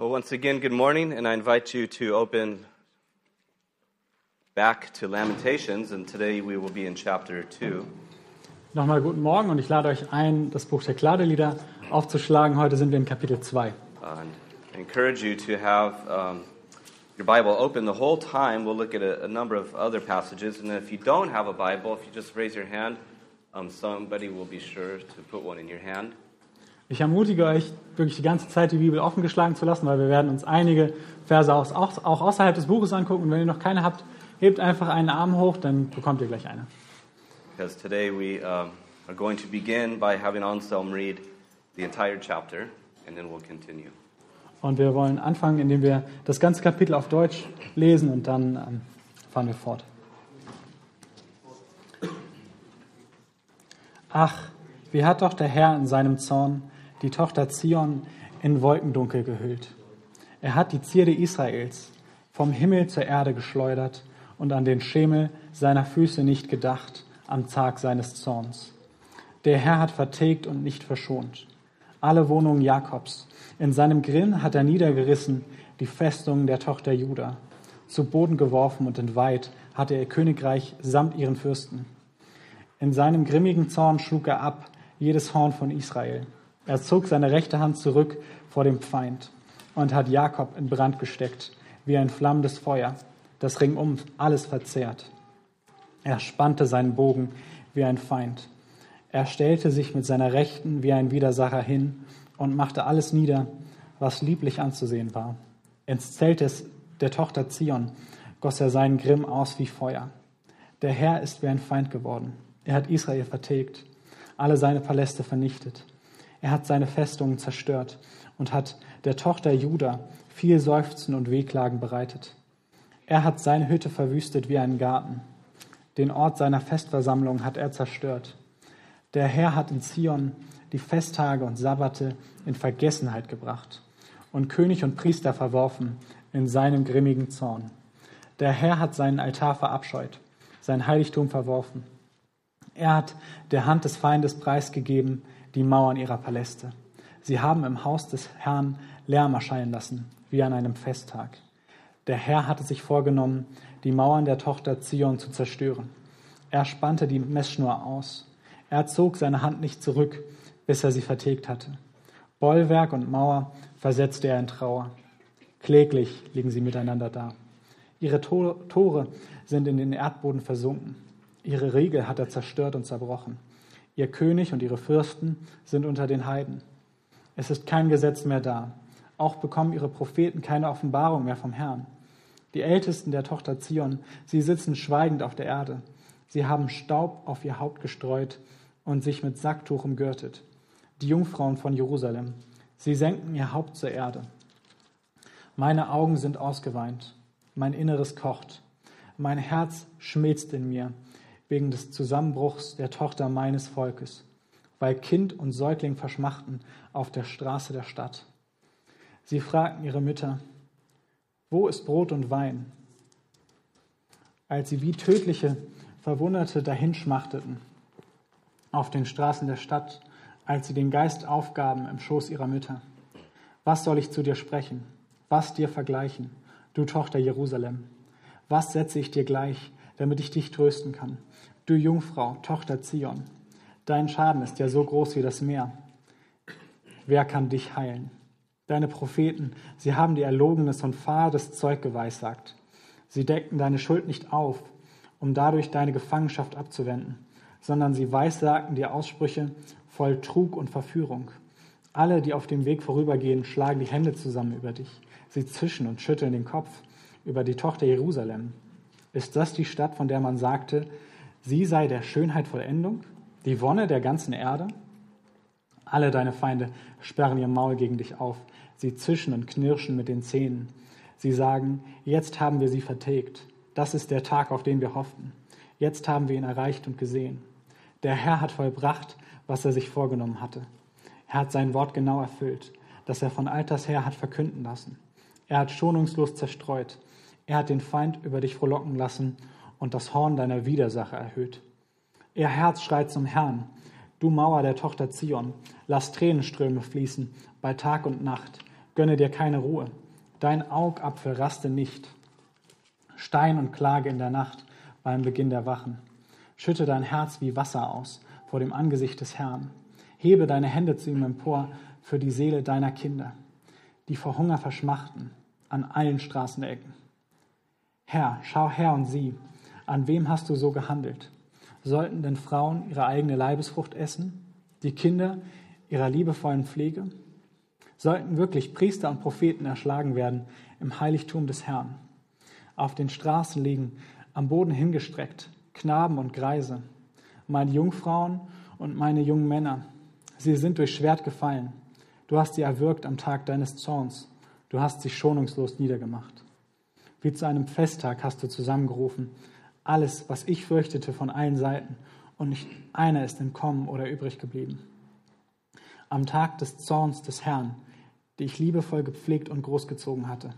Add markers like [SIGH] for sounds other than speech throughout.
Well, once again, good morning, and I invite you to open back to Lamentations, and today we will be in chapter 2. Nochmal guten Morgen und ich lade euch ein, das Buch der Kladelieder aufzuschlagen. Heute sind wir in Kapitel 2. And I encourage you to have um, your Bible open the whole time. We'll look at a, a number of other passages, and if you don't have a Bible, if you just raise your hand, um, somebody will be sure to put one in your hand. Ich ermutige euch, wirklich die ganze Zeit die Bibel offen geschlagen zu lassen, weil wir werden uns einige Verse auch, auch, außerhalb des Buches angucken. Und wenn ihr noch keine habt, hebt einfach einen Arm hoch, dann bekommt ihr gleich eine. Because today we um, are going to begin by having Anselm read the entire chapter, and then we'll continue. Und wir wollen anfangen, indem wir das ganze Kapitel auf Deutsch lesen und dann ähm, fahren wir fort. Ach, wie hat doch der Herr in seinem Zorn die Tochter Zion in Wolkendunkel gehüllt. Er hat die Zierde Israels vom Himmel zur Erde geschleudert und an den Schemel seiner Füße nicht gedacht am Tag seines Zorns. Der Herr hat vertilgt und nicht verschont. Alle Wohnungen Jakobs. In seinem Grimm hat er niedergerissen die Festungen der Tochter Juda. Zu Boden geworfen und entweiht hat er Königreich samt ihren Fürsten. In seinem grimmigen Zorn schlug er ab jedes Horn von Israel. Er zog seine rechte Hand zurück vor dem Feind und hat Jakob in Brand gesteckt, wie ein flammendes Feuer, das ringsum alles verzehrt. Er spannte seinen Bogen wie ein Feind. Er stellte sich mit seiner Rechten wie ein Widersacher hin und machte alles nieder, was lieblich anzusehen war. Ins Zelt des, der Tochter Zion goss er seinen Grimm aus wie Feuer. Der Herr ist wie ein Feind geworden. Er hat Israel vertilgt, alle seine Paläste vernichtet. Er hat seine Festungen zerstört und hat der Tochter Juda viel Seufzen und Wehklagen bereitet. Er hat seine Hütte verwüstet wie einen Garten. Den Ort seiner Festversammlung hat er zerstört. Der Herr hat in Zion die Festtage und Sabbate in Vergessenheit gebracht und König und Priester verworfen in seinem grimmigen Zorn. Der Herr hat seinen Altar verabscheut, sein Heiligtum verworfen. Er hat der Hand des Feindes preisgegeben, die Mauern ihrer Paläste. Sie haben im Haus des Herrn Lärm erscheinen lassen, wie an einem Festtag. Der Herr hatte sich vorgenommen, die Mauern der Tochter Zion zu zerstören. Er spannte die Messschnur aus. Er zog seine Hand nicht zurück, bis er sie vertilgt hatte. Bollwerk und Mauer versetzte er in Trauer. Kläglich liegen sie miteinander da. Ihre Tore sind in den Erdboden versunken. Ihre Riegel hat er zerstört und zerbrochen. Ihr König und ihre Fürsten sind unter den Heiden. Es ist kein Gesetz mehr da. Auch bekommen ihre Propheten keine Offenbarung mehr vom Herrn. Die Ältesten der Tochter Zion, sie sitzen schweigend auf der Erde. Sie haben Staub auf ihr Haupt gestreut und sich mit Sacktuch umgürtet. Die Jungfrauen von Jerusalem, sie senken ihr Haupt zur Erde. Meine Augen sind ausgeweint, mein Inneres kocht, mein Herz schmilzt in mir wegen des Zusammenbruchs der Tochter meines Volkes, weil Kind und Säugling verschmachten auf der Straße der Stadt. Sie fragten ihre Mütter, wo ist Brot und Wein? Als sie wie tödliche Verwunderte dahinschmachteten auf den Straßen der Stadt, als sie den Geist aufgaben im Schoß ihrer Mütter. Was soll ich zu dir sprechen? Was dir vergleichen, du Tochter Jerusalem? Was setze ich dir gleich, damit ich dich trösten kann? Du Jungfrau, Tochter Zion, dein Schaden ist ja so groß wie das Meer. Wer kann dich heilen? Deine Propheten, sie haben dir erlogenes und fades Zeug geweissagt. Sie deckten deine Schuld nicht auf, um dadurch deine Gefangenschaft abzuwenden, sondern sie weissagten dir Aussprüche voll Trug und Verführung. Alle, die auf dem Weg vorübergehen, schlagen die Hände zusammen über dich. Sie zischen und schütteln den Kopf über die Tochter Jerusalem. Ist das die Stadt, von der man sagte, Sie sei der Schönheit Vollendung, die Wonne der ganzen Erde. Alle deine Feinde sperren ihr Maul gegen dich auf. Sie zischen und knirschen mit den Zähnen. Sie sagen, jetzt haben wir sie vertilgt. Das ist der Tag, auf den wir hofften. Jetzt haben wir ihn erreicht und gesehen. Der Herr hat vollbracht, was er sich vorgenommen hatte. Er hat sein Wort genau erfüllt, das er von alters her hat verkünden lassen. Er hat schonungslos zerstreut. Er hat den Feind über dich frohlocken lassen und das Horn deiner Widersacher erhöht. Ihr Herz schreit zum Herrn, du Mauer der Tochter Zion, lass Tränenströme fließen bei Tag und Nacht, gönne dir keine Ruhe. Dein Augapfel raste nicht. Stein und Klage in der Nacht beim Beginn der Wachen. Schütte dein Herz wie Wasser aus vor dem Angesicht des Herrn. Hebe deine Hände zu ihm empor für die Seele deiner Kinder, die vor Hunger verschmachten an allen Straßenecken. Herr, schau her und sieh, an wem hast du so gehandelt? Sollten denn Frauen ihre eigene Leibesfrucht essen, die Kinder ihrer liebevollen Pflege? Sollten wirklich Priester und Propheten erschlagen werden im Heiligtum des Herrn? Auf den Straßen liegen, am Boden hingestreckt, Knaben und Greise, meine Jungfrauen und meine jungen Männer. Sie sind durch Schwert gefallen. Du hast sie erwürgt am Tag deines Zorns. Du hast sie schonungslos niedergemacht. Wie zu einem Festtag hast du zusammengerufen, alles, was ich fürchtete von allen Seiten, und nicht einer ist entkommen oder übrig geblieben. Am Tag des Zorns des Herrn, die ich liebevoll gepflegt und großgezogen hatte,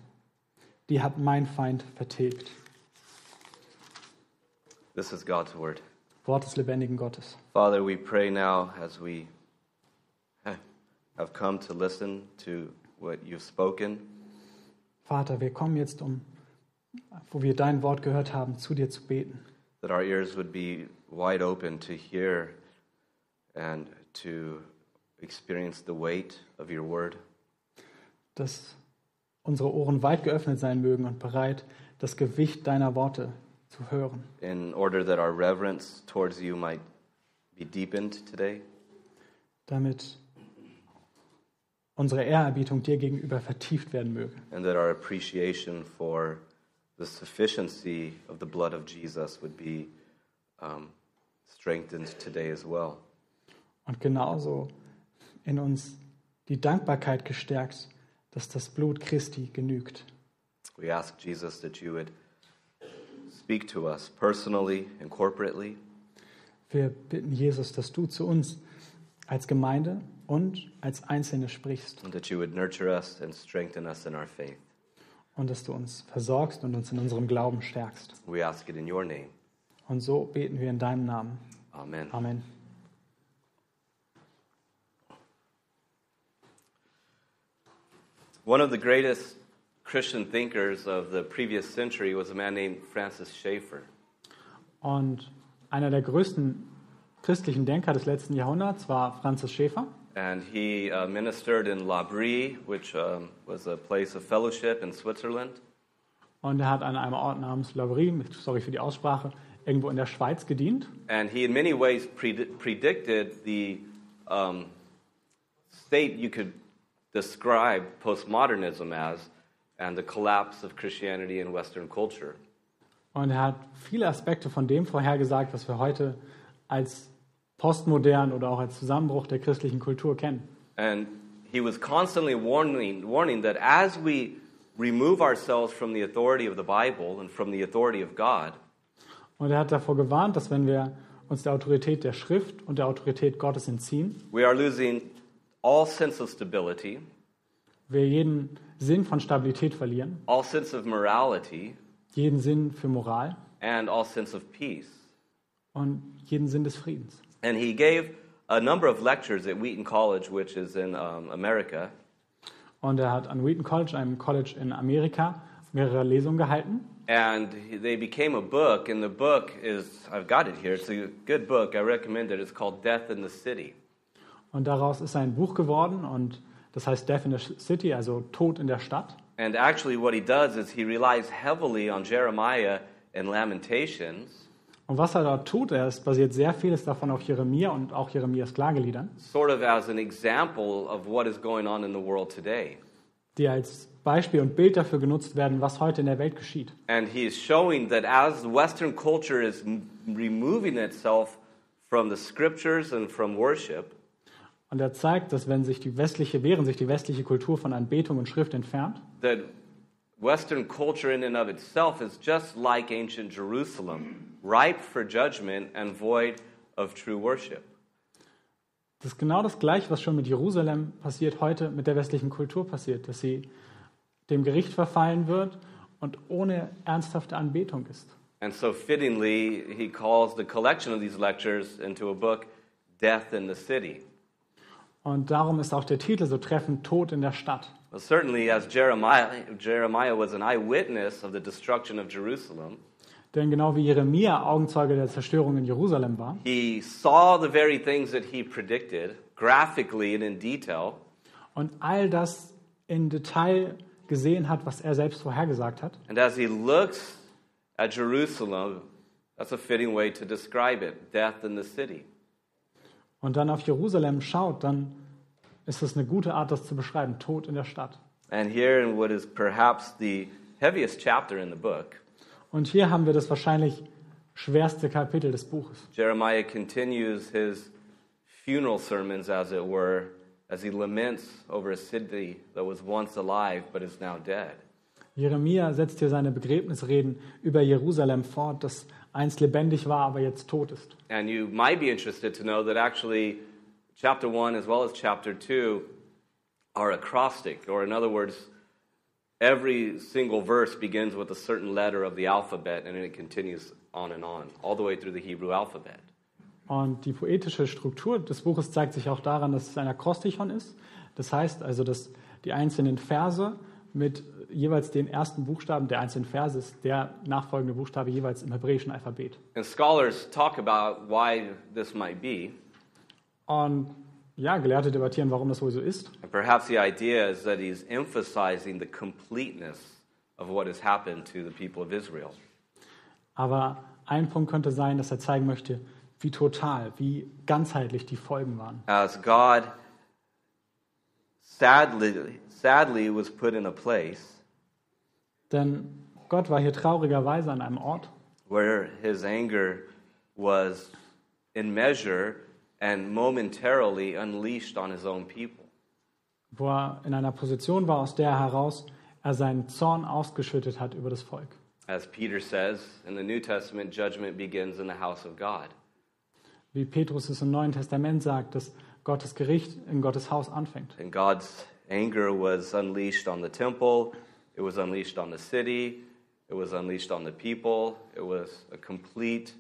die hat mein Feind vertilgt. This is God's word. Wort des lebendigen Gottes. Father, we pray now as we have come to listen to what you've spoken. Vater, wir kommen jetzt, um, wo wir dein Wort gehört haben, zu dir zu beten. That our ears would be wide open to hear and to experience the weight of your word. Dass unsere Ohren weit geöffnet sein mögen und bereit, das Gewicht deiner Worte zu hören. In order that our reverence towards you might be deepened today. Damit unsere Ehrerbietung dir gegenüber vertieft werden möge. And that our appreciation for the sufficiency of the blood of Jesus would be um, strengthened today as well. Und genauso in uns die Dankbarkeit gestärkt, dass das Blut Christi genügt. We ask Jesus that you would speak to us personally and corporately. Wir bitten Jesus, dass du zu uns als Gemeinde und als Einzelne sprichst. And that you would nurture us and strengthen us in our faith. Und dass du uns versorgst und uns in unserem Glauben stärkst. We ask it in your name. Und so beten wir in deinem Namen. Amen. Amen. One of the greatest Christian thinkers of the previous century was a man named Francis Schaeffer. Und einer der größten christlichen Denker des letzten Jahrhunderts war Francis Schaeffer. And he uh, ministered in La Brie, which um, was a place of fellowship in Switzerland. Und er hat an einem Ort namens Lavry, sorry für die Aussprache, irgendwo in der Schweiz gedient. And he, in many ways, pred- predicted the um, state you could describe postmodernism as and the collapse of Christianity in Western culture. Und er hat viele Aspekte von dem vorhergesagt, was wir heute als postmodern oder auch als Zusammenbruch der christlichen Kultur kennen. And he was constantly warning, warning that as we remove ourselves from the authority of the Bible and from the authority of God, Und er hat davor gewarnt, dass wenn wir uns der Autorität der Schrift und der Autorität Gottes entziehen, we are losing all sense of stability, wir jeden Sinn von Stabilität verlieren, all sense of morality, jeden Sinn für Moral and all sense of peace. und jeden Sinn des Friedens. And he gave a number of lectures at Wheaton College, which is in um, America. Und er hat an Wheaton College, einem College in Amerika, mehrere Lesungen gehalten. And he- they became a book, and the book is, I've got it here, it's a good book, I recommend it. It's called Death in the City. Und daraus ist ein Buch geworden und das heißt Death in the City, also Tod in der Stadt. And actually, what he does is he relies heavily on Jeremiah and Lamentations, Und was er dort tut, er ist basiert sehr vieles davon auf Jeremia und auch Jeremias Klageliedern, sort of as an example of what is going on in the world today. die als Beispiel und Bild dafür genutzt werden, was heute in der Welt geschieht. And he is showing that as Western culture is m- removing itself from the scriptures and from worship, Und er zeigt, dass wenn sich die westliche, während sich die westliche Kultur von Anbetung und Schrift entfernt, that Western culture in and of itself is just like ancient Jerusalem, ripe for judgment and void of true worship. das ist genau das Gleiche, was schon mit Jerusalem passiert, heute mit der westlichen Kultur passiert, dass sie dem Gericht verfallen wird und ohne ernsthafte Anbetung ist. And so, fittingly, he calls the collection of these lectures into a book, Death in the City. Und darum ist auch der Titel so treffend Tod in der Stadt. Well, certainly, as Jeremiah, Jeremiah was an eyewitness of the destruction of Jerusalem, Denn genau wie Jeremia Augenzeuge der Zerstörung in Jerusalem war he saw the very things that he predicted graphically and in detail. und all das in Detail gesehen hat, was er selbst vorhergesagt hat. And as he looks at Jerusalem, that's a fitting way to describe it death in the city. Und dann auf Jerusalem schaut, dann ist es eine gute Art, das zu beschreiben. Tod in der Stadt. And here, in what is perhaps the heaviest chapter in the book, Und hier haben wir das wahrscheinlich schwerste Kapitel des Buches. Jeremiah continues his funeral sermons, as it were, as he laments over a city that was once alive but is now dead. Jeremia setzt hier seine Begräbnisreden über Jerusalem fort, das einst lebendig war, aber jetzt tot ist. And you might be interested to know that actually, chapter 1 as well as chapter 2 are acrostic, or in other words, every single verse begins with a certain letter of the alphabet and then it continues on and on, all the way through the Hebrew alphabet. Und die poetische Struktur des Buches zeigt sich auch daran, dass es ein Akrostichon ist. Das heißt also, dass die einzelnen Verse mit jeweils den ersten Buchstaben der einzelnen Verse ist der nachfolgende Buchstabe jeweils im hebräischen Alphabet. And scholars talk about why this might be. Und ja, Gelehrte debattieren, warum das wohl so ist. And perhaps the idea is that he's emphasizing the completeness of what has happened to the people of Israel. Aber ein Punkt könnte sein, dass er zeigen möchte, wie total, wie ganzheitlich die Folgen waren. As God sadly, sadly was put in a place Denn Gott war hier traurigerweise an einem Ort, where his anger was in measure and momentarily unleashed on his own people. wo er in einer Position war, aus der heraus er seinen Zorn ausgeschüttet hat über das Volk. As Peter says in the New Testament, judgment begins in the house of God. Wie Petrus es im Neuen Testament sagt, dass Gottes Gericht in Gottes Haus anfängt. And God's anger was unleashed on the temple, it was unleashed on the city, it was unleashed on the people. It was a complete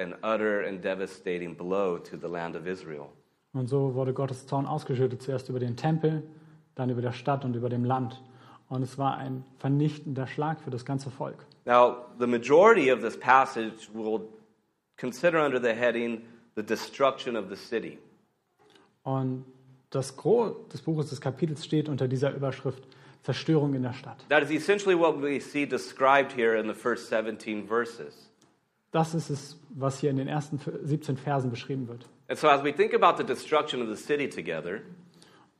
and utter and devastating blow to the land of Israel. Und so wurde Gottes Zorn ausgeschüttet, zuerst über den Tempel, dann über der Stadt und über dem Land. Und es war ein vernichtender Schlag für das ganze Volk. Now, the majority of this passage will consider under the heading the destruction of the city. Und das Gros des Buches, des Kapitels steht unter dieser Überschrift Zerstörung in der Stadt. That is essentially what we see described here in the first 17 verses. Das ist es, was hier in den ersten 17 Versen beschrieben wird. And so, as we think about the destruction of the city together,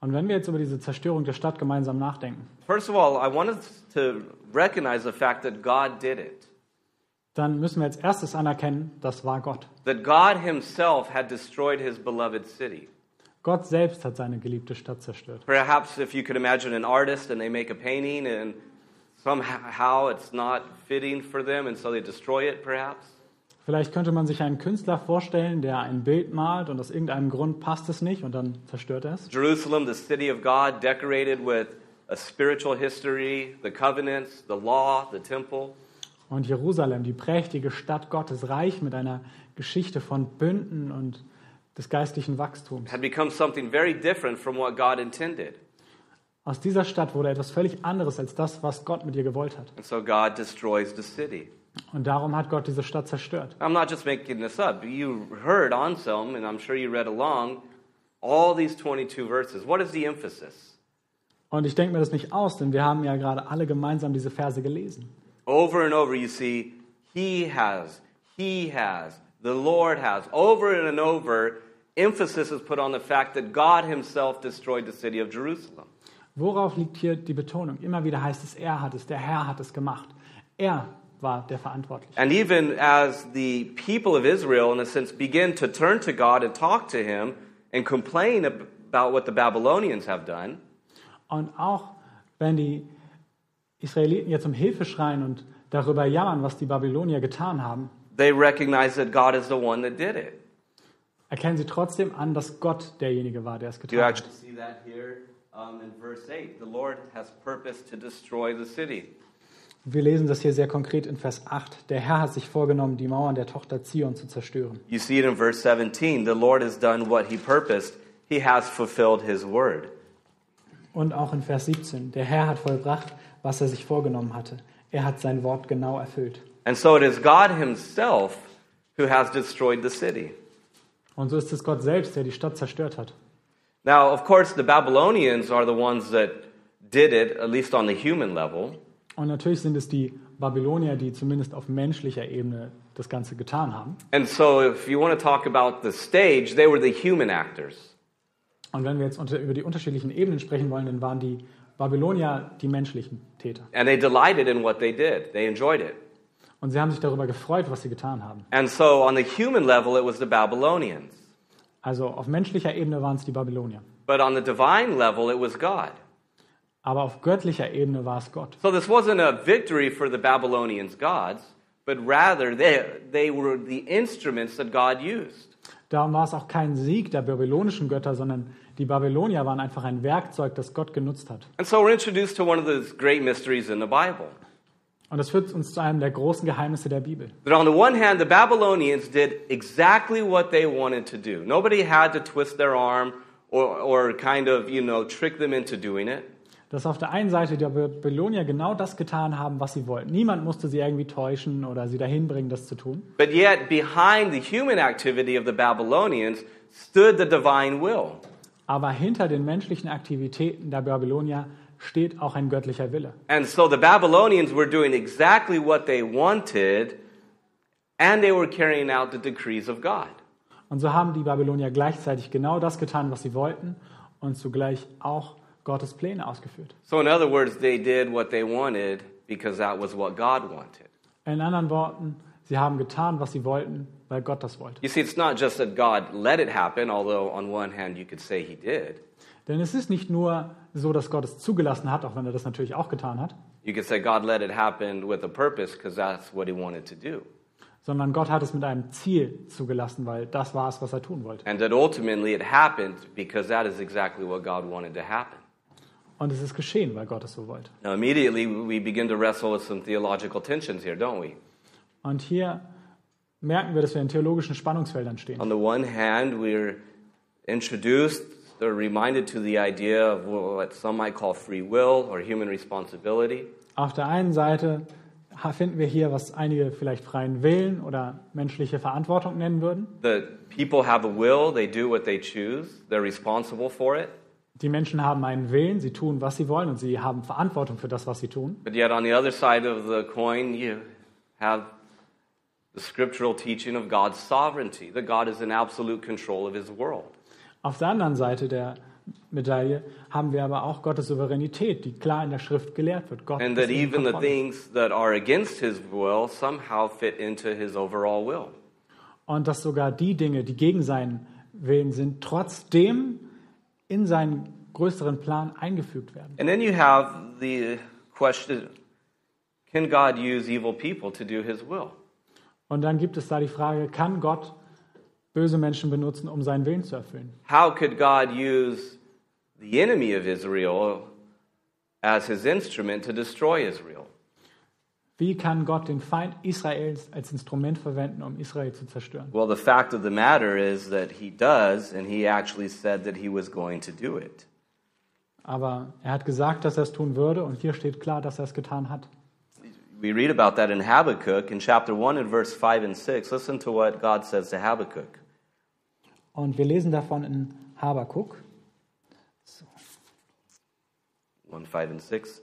Und wenn wir jetzt über diese Zerstörung der Stadt gemeinsam nachdenken, first of all, I want us to recognize the fact that God did it. dann müssen wir als erstes anerkennen, das war Gott. That God Himself had destroyed His beloved city. Gott selbst hat seine geliebte Stadt zerstört. Perhaps if you could imagine an artist and they make a painting and somehow it's not fitting for them and so they destroy it, perhaps. Vielleicht könnte man sich einen Künstler vorstellen, der ein Bild malt und aus irgendeinem Grund passt es nicht und dann zerstört er es. Jerusalem, the city of God, decorated with a spiritual history, the covenants, the law, the temple. Und Jerusalem, die prächtige Stadt Gottes, reich mit einer Geschichte von Bünden und des geistlichen Wachstums. had become something very different from what God intended. Aus dieser Stadt wurde etwas völlig anderes als das, was Gott mit ihr gewollt hat. And so God destroys the city. Und darum hat Gott diese Stadt zerstört. I'm not just making this up. You heard Anselm, and I'm sure you read along, all these 22 verses. What is the emphasis? Und ich denke mir das nicht aus, denn wir haben ja gerade alle gemeinsam diese Verse gelesen. Over and over, you see, He has, He has, the Lord has. Over and over, emphasis is put on the fact that God Himself destroyed the city of Jerusalem. Worauf liegt hier die Betonung? Immer wieder heißt es, er hat es, der Herr hat es gemacht. Er war der Verantwortliche. And even as the people of Israel, in a sense, begin to turn to God and talk to Him and complain ab- about what the Babylonians have done, Und auch wenn die Israeliten jetzt um Hilfe schreien und darüber jammern, was die Babylonier getan haben, they recognize that God is the one that did it. erkennen sie trotzdem an, dass Gott derjenige war, der es You getan hat. actually see that here um, in verse 8. The Lord has purpose to destroy the city. Wir lesen das hier sehr konkret in Vers 8. Der Herr hat sich vorgenommen, die Mauern der Tochter Zion zu zerstören. You see it in verse 17. The Lord has done what he purposed, he has fulfilled his word. Und auch in Vers 17, der Herr hat vollbracht, was er sich vorgenommen hatte. Er hat sein Wort genau erfüllt. And so it is God Himself who has destroyed the city. Und so ist es Gott selbst, der die Stadt zerstört hat. Now, of course, the Babylonians are the ones that did it, at least on the human level. Und natürlich sind es die Babylonier, die zumindest auf menschlicher Ebene das Ganze getan haben. And so, if you want to talk about the stage, they were the human actors. Und wenn wir jetzt unter, über die unterschiedlichen Ebenen sprechen wollen, dann waren die Babylonier die menschlichen Täter. And they delighted in what they did, they enjoyed it. Und sie haben sich darüber gefreut, was sie getan haben. And so, on the human level, it was the Babylonians. Also auf menschlicher Ebene waren es die Babylonier. But on the divine level, it was God. Aber auf göttlicher Ebene war es Gott. So, this wasn't a victory for the Babylonians' gods, but rather they, they were the instruments that God used. Darum war es auch kein Sieg der babylonischen Götter, sondern die Babylonier waren einfach ein Werkzeug, das Gott genutzt hat. And so, we're introduced to one of those great mysteries in the Bible. Und das führt uns zu einem der großen Geheimnisse der Bibel. That on the one hand, the Babylonians did exactly what they wanted to do. Nobody had to twist their arm or, or kind of, you know, trick them into doing it. Dass auf der einen Seite die Babylonier genau das getan haben, was sie wollten. Niemand musste sie irgendwie täuschen oder sie dahin bringen, das zu tun. But yet, behind the human activity of the Babylonians stood the divine will. Aber hinter den menschlichen Aktivitäten der Babylonier steht auch ein göttlicher Wille. And so the Babylonians were doing exactly what they wanted, and they were carrying out the decrees of God. Und so haben die Babylonier gleichzeitig genau das getan, was sie wollten und zugleich auch Gottes Pläne ausgeführt. So, in other words, they did what they wanted because that was what God wanted. In anderen Worten, sie haben getan, was sie wollten, weil Gott das wollte. You see, it's not just that God let it happen, although on one hand you could say he did. Denn es ist nicht nur so, dass Gott es zugelassen hat, auch wenn er das natürlich auch getan hat, You could say God let it happen with a purpose because that's what he wanted to do. sondern Gott hat es mit einem Ziel zugelassen, weil das war es, was er tun wollte. And that ultimately it happened because that is exactly what God wanted to happen. Und es ist geschehen, weil Gott es so wollte. Now, immediately we begin to wrestle with some theological tensions here, don't we? Und hier merken wir, dass wir in theologischen Spannungsfeldern stehen. On the one hand, we're introduced or reminded to the idea of what some might call free will or human responsibility. Auf der einen Seite finden wir hier, was einige vielleicht freien Willen oder menschliche Verantwortung nennen würden. That people have a will, they do what they choose, they're responsible for it. Die Menschen haben einen Willen, sie tun, was sie wollen und sie haben Verantwortung für das, was sie tun. But yet, on the other side of the coin, you have the scriptural teaching of God's sovereignty, that God is in absolute control of his world. Auf der anderen Seite der Medaille haben wir aber auch Gottes Souveränität, die klar in der Schrift gelehrt wird. Gott And that even the things that are against his will somehow fit into his overall will. Und dass sogar die Dinge, die gegen seinen Willen sind, trotzdem in seinen größeren Plan eingefügt werden. And then you have the question can God use evil people to do his will? Und dann gibt es da die Frage, kann Gott böse Menschen benutzen, um seinen Willen zu erfüllen? How could God use the enemy of Israel as his instrument to destroy Israel? Wie kann Gott den Feind Israels als Instrument verwenden, um Israel zu zerstören? Well, the fact of the matter is that he does, and he actually said that he was going to do it. Aber er hat gesagt, dass er es tun würde und hier steht klar, dass er es getan hat. We read about that in Habakkuk in chapter 1 and verse 5 and 6. Listen to what God says to Habakkuk. Und wir lesen davon in Habakuk. 1 5 and 6.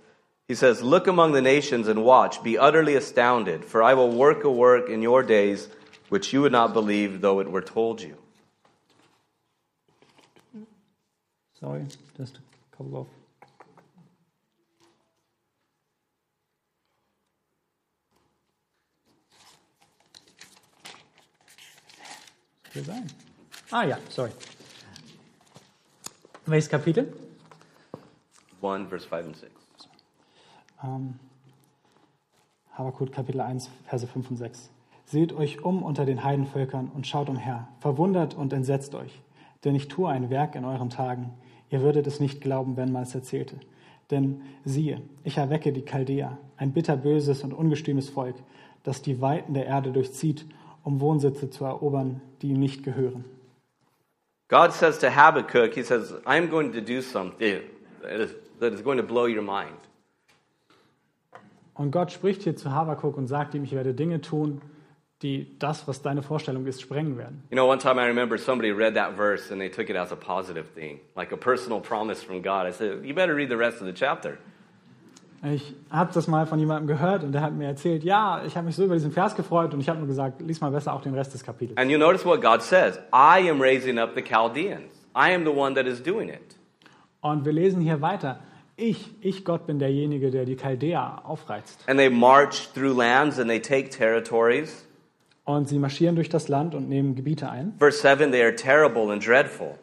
He says, Look among the nations and watch, be utterly astounded, for I will work a work in your days which you would not believe though it were told you. Sorry, just a couple of. Ah ja, sorry. Welches Kapitel? 1 verse 5 and 6. Ähm, Habakuk Kapitel 1, Verse 5 und 6. Seht euch um unter den Heidenvölkern und schaut umher, verwundert und entsetzt euch, denn ich tue ein Werk in euren Tagen. Ihr würdet es nicht glauben, wenn man es erzählte. Denn siehe, ich erwecke die Chaldäer, ein bitterböses und ungestümes Volk, das die Weiten der Erde durchzieht, um Wohnsitze zu erobern, die ihm nicht gehören. God says to Habakkuk, He says, I'm going to do something, that is going to blow your mind. Und Gott spricht hier zu Habakuk und sagt ihm, ich werde Dinge tun, die das, was deine Vorstellung ist, sprengen werden. You know, one time I remember somebody read that verse and they took it as a positive thing, like a personal promise from God. I said, You better read the rest of the chapter. Ich habe das mal von jemandem gehört und der hat mir erzählt, ja, ich habe mich so über diesen Vers gefreut und ich habe nur gesagt, lies mal besser auch den Rest des Kapitels. And you notice what God says I am raising up the Chaldeans, I am the one that is doing it. Und wir lesen hier weiter. Ich, ich Gott bin derjenige, der die Chaldea aufreizt. And they march through lands and they take territories. Und sie marschieren durch das Land und nehmen Gebiete ein. Verse 7 they are terrible and dreadful.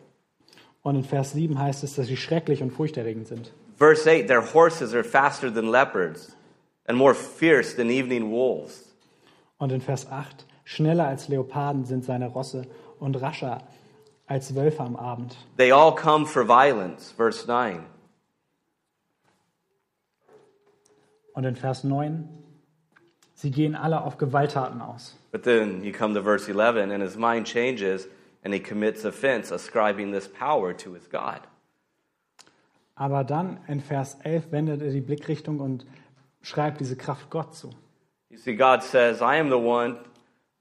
Und in Vers 7 heißt es, dass sie schrecklich und furchterregend sind. Verse 8 their horses are faster than leopards and more fierce than evening wolves. Und in Vers 8, schneller als Leoparden sind seine Rosse und rascher als Wölfe am Abend. They all come for violence. Verse 9. Und in Vers 9, sie gehen alle auf Gewalttaten aus. But then you come to verse 11, and his mind changes, and he commits offense, ascribing this power to his God. Aber dann in Vers 11 wendet er die Blickrichtung und schreibt diese Kraft Gott zu. You see, God says, I am the one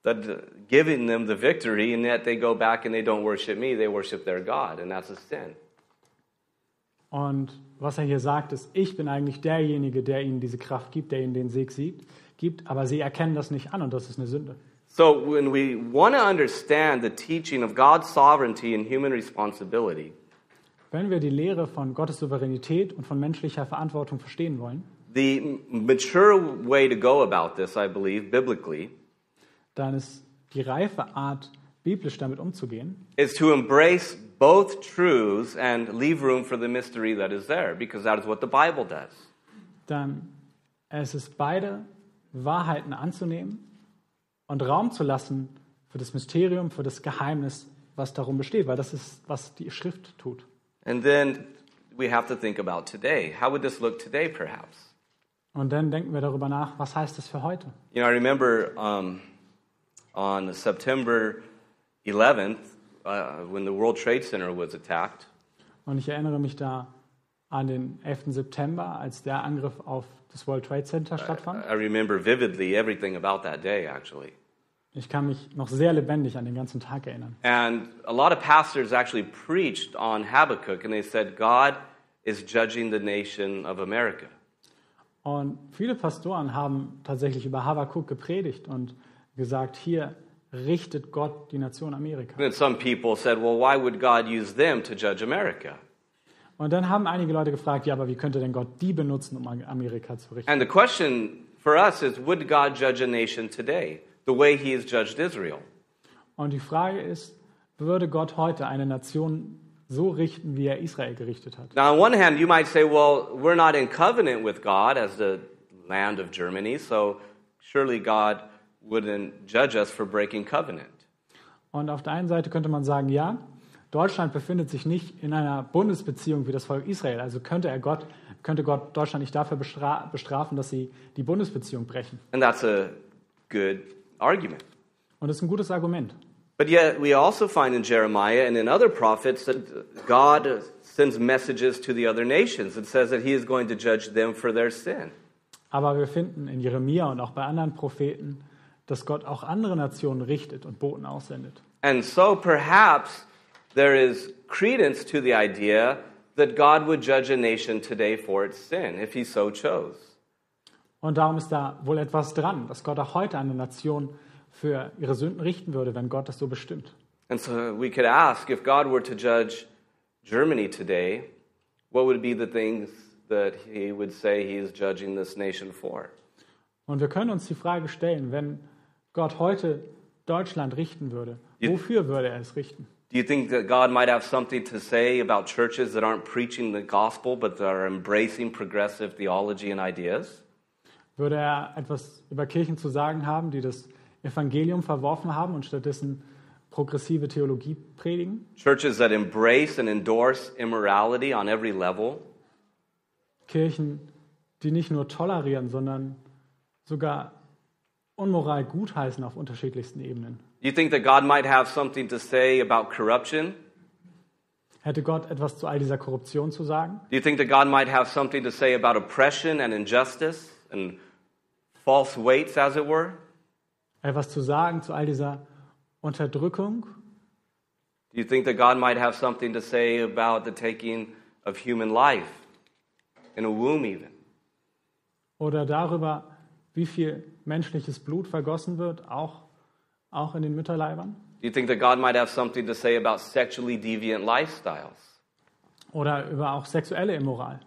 that giving them the victory, and yet they go back and they don't worship me, they worship their God, and that's a sin. Und was er hier sagt, ist, ich bin eigentlich derjenige, der ihnen diese Kraft gibt, der ihnen den Sieg sieht, gibt, aber sie erkennen das nicht an und das ist eine Sünde. So when we want to understand the teaching of God's sovereignty and human responsibility, Wenn wir die Lehre von Gottes Souveränität und von menschlicher Verantwortung verstehen wollen, the mature way to go about this, I believe, biblically, dann ist die reife Art, biblisch damit umzugehen, is to embrace both truths and leave room for the mystery that is there, because that is what the Bible does. dann es ist beide Wahrheiten anzunehmen und Raum zu lassen für das Mysterium, für das Geheimnis, was darum besteht, weil das ist, was die Schrift tut. And then we have to think about today. How would this look today, perhaps? Und dann denken wir darüber nach, was heißt das für heute? You know, I remember um, on September 11th, uh, when the World Trade Center was attacked, Und ich erinnere mich da an den 11. September, als der Angriff auf das World Trade Center stattfand. I remember vividly everything about that day, actually. Ich kann mich noch sehr lebendig an den ganzen Tag erinnern. And a lot of pastors actually preached on Habakkuk, and they said, God is judging the nation of America. Und viele Pastoren haben tatsächlich über Habakkuk gepredigt und gesagt, hier richtet Gott die Nation Amerika. And then some people said, well, why would God use them to judge America? Und dann haben einige Leute gefragt, ja, aber wie könnte denn Gott die benutzen, um Amerika zu richten? And the question for us is, would God judge a nation today the way he has judged Israel? Und die Frage ist, würde Gott heute eine Nation so richten, wie er Israel gerichtet hat? Now, on one hand, you might say, well, we're not in covenant with God as the land of Germany, so surely God wouldn't judge us for breaking covenant. Und auf der einen Seite könnte man sagen, ja, Deutschland befindet sich nicht in einer Bundesbeziehung wie das Volk Israel. Also könnte, er Gott, könnte Gott Deutschland nicht dafür bestra bestrafen, dass sie die Bundesbeziehung brechen. And that's a good argument. Und das ist ein gutes Argument. But yet, we also find in Jeremiah and in other prophets that God sends messages to the other nations and says that he is going to judge them for their sin. Aber wir finden in Jeremia und auch bei anderen Propheten, dass Gott auch andere Nationen richtet und Boten aussendet. And so perhaps there is credence to the idea that God would judge a nation today for its sin if he so chose. Und darum ist da wohl etwas dran, dass Gott auch heute eine Nation für ihre Sünden richten würde, wenn Gott das so bestimmt. And so we could ask if God were to judge Germany today, what would be the things that he would say he is judging this nation for? Und wir können uns die Frage stellen, wenn Gott heute Deutschland richten würde, wofür würde er es richten? Do you think that God might have something to say about churches that aren't preaching the gospel but that are embracing progressive theology and ideas? Würde er etwas über Kirchen zu sagen haben, die das Evangelium verworfen haben und stattdessen progressive Theologie predigen? Churches that embrace and endorse immorality on every level? Kirchen, die nicht nur tolerieren, sondern sogar Unmoral gutheißen auf unterschiedlichsten Ebenen. You think that God might have something to say about corruption? Hätte Gott etwas zu all dieser Korruption zu sagen? Do you think that God might have something to say about oppression and injustice and false weights, as it were? Etwas zu sagen zu all dieser Unterdrückung? Do you think that God might have something to say about the taking of human life in a womb, even? Oder darüber, wie viel menschliches Blut vergossen wird, auch, auch in den Mütterleibern? Do you think that God might have something to say about sexually deviant lifestyles? Oder über auch sexuelle Immoral?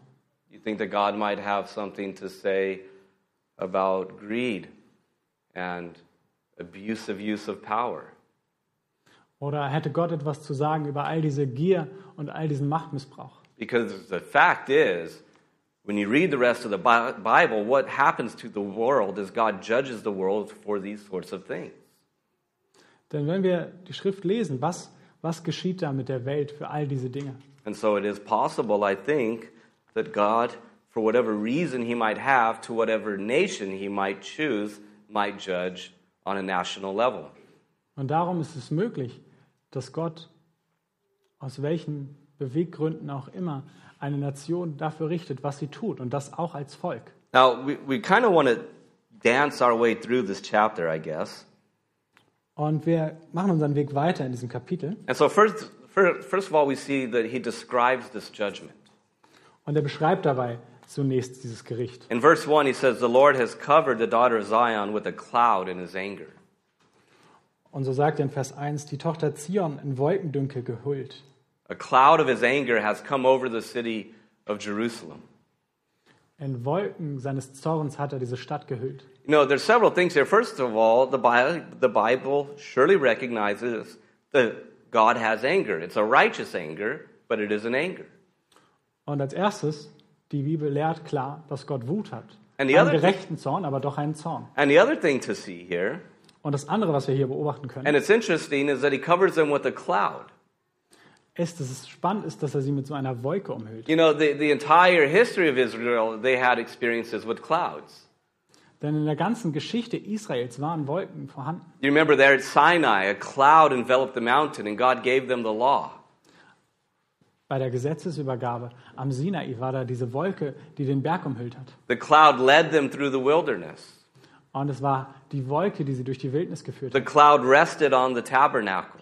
Do you think that God might have something to say about greed and abusive use of power? Oder hätte Gott etwas zu sagen über all diese Gier und all diesen Machtmissbrauch? Because the fact is, when you read the rest of the Bi- Bible, what happens to the world is God judges the world for these sorts of things. Denn wenn wir die Schrift lesen, was, was geschieht da mit der Welt für all diese Dinge? And so it is possible, I think, that God, for whatever reason he might have, to whatever nation he might choose, might judge on a national level. Und darum ist es möglich, dass Gott aus welchen Beweggründen auch immer eine Nation dafür richtet, was sie tut und das auch als Volk. Now, we, we kind of want to dance our way through this chapter, I guess. Und wir machen unseren Weg weiter in diesem Kapitel. And so, first, fir- first of all, we see that he describes this judgment. Und er beschreibt dabei zunächst dieses Gericht. In verse 1, he says, The Lord has covered the daughter of Zion with a cloud in his anger. Und so sagt er in Vers 1, die Tochter Zion in Wolkendünkel gehüllt. A cloud of his anger has come over the city of Jerusalem. In Wolken seines Zorns hat er diese Stadt gehüllt. You know, there's several things here. First of all, the Bible, the Bible surely recognizes that God has anger. It's a righteous anger, but it is an anger. Und als erstes, die Bibel lehrt klar, dass Gott Wut hat. And the Einen other- gerechten Zorn, aber doch einen Zorn. And the other thing to see here, Und das andere, was wir hier beobachten können, and it's interesting, is that he covers them with a cloud. Ist, dass es spannend ist, dass er sie mit so einer Wolke umhüllt. You know, the, the entire history of Israel, they had experiences with clouds. Denn in der ganzen Geschichte Israels waren Wolken vorhanden. You remember there at Sinai, a cloud enveloped the mountain, and God gave them the law. Bei der Gesetzesübergabe am Sinai war da diese Wolke, die den Berg umhüllt hat. The cloud led them through the wilderness. Und es war die Wolke, die sie durch die Wildnis geführt The hat. cloud rested on the tabernacle.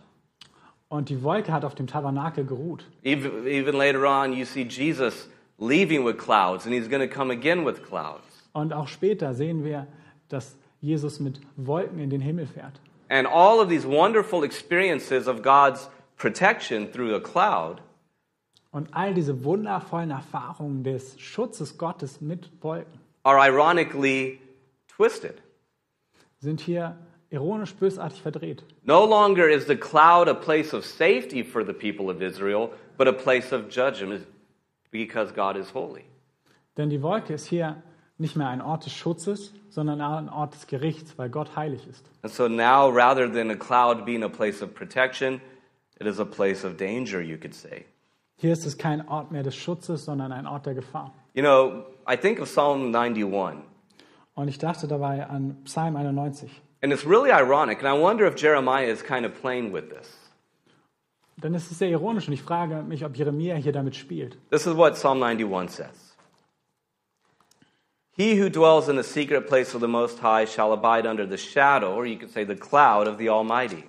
Und die Wolke hat auf dem Tabernakel geruht. Even, even later on, you see Jesus leaving with clouds, and he's going to come again with clouds. Und auch später sehen wir, dass Jesus mit Wolken in den Himmel fährt. And all of these wonderful experiences of God's protection through a cloud Und all diese wundervollen Erfahrungen des Schutzes Gottes mit Wolken are ironically twisted. sind hier ironisch bösartig verdreht. No longer is the cloud a place of safety for the people of Israel, but a place of judgment because God is holy. Denn die Wolke ist hier nicht mehr ein Ort des Schutzes, sondern ein Ort des Gerichts, weil Gott heilig ist. And so now, rather than a cloud being a place of protection, it is a place of danger, you could say. Hier ist es kein Ort mehr des Schutzes, sondern ein Ort der Gefahr. You know, I think of Psalm 91. Und ich dachte dabei an Psalm 91. And it's really ironic, and I wonder if Jeremiah is kind of playing with this. Denn es ist sehr ironisch und ich frage mich, ob Jeremia hier damit spielt. This is what Psalm 91 says He who dwells in the secret place of the Most High shall abide under the shadow, or you could say the cloud of the Almighty.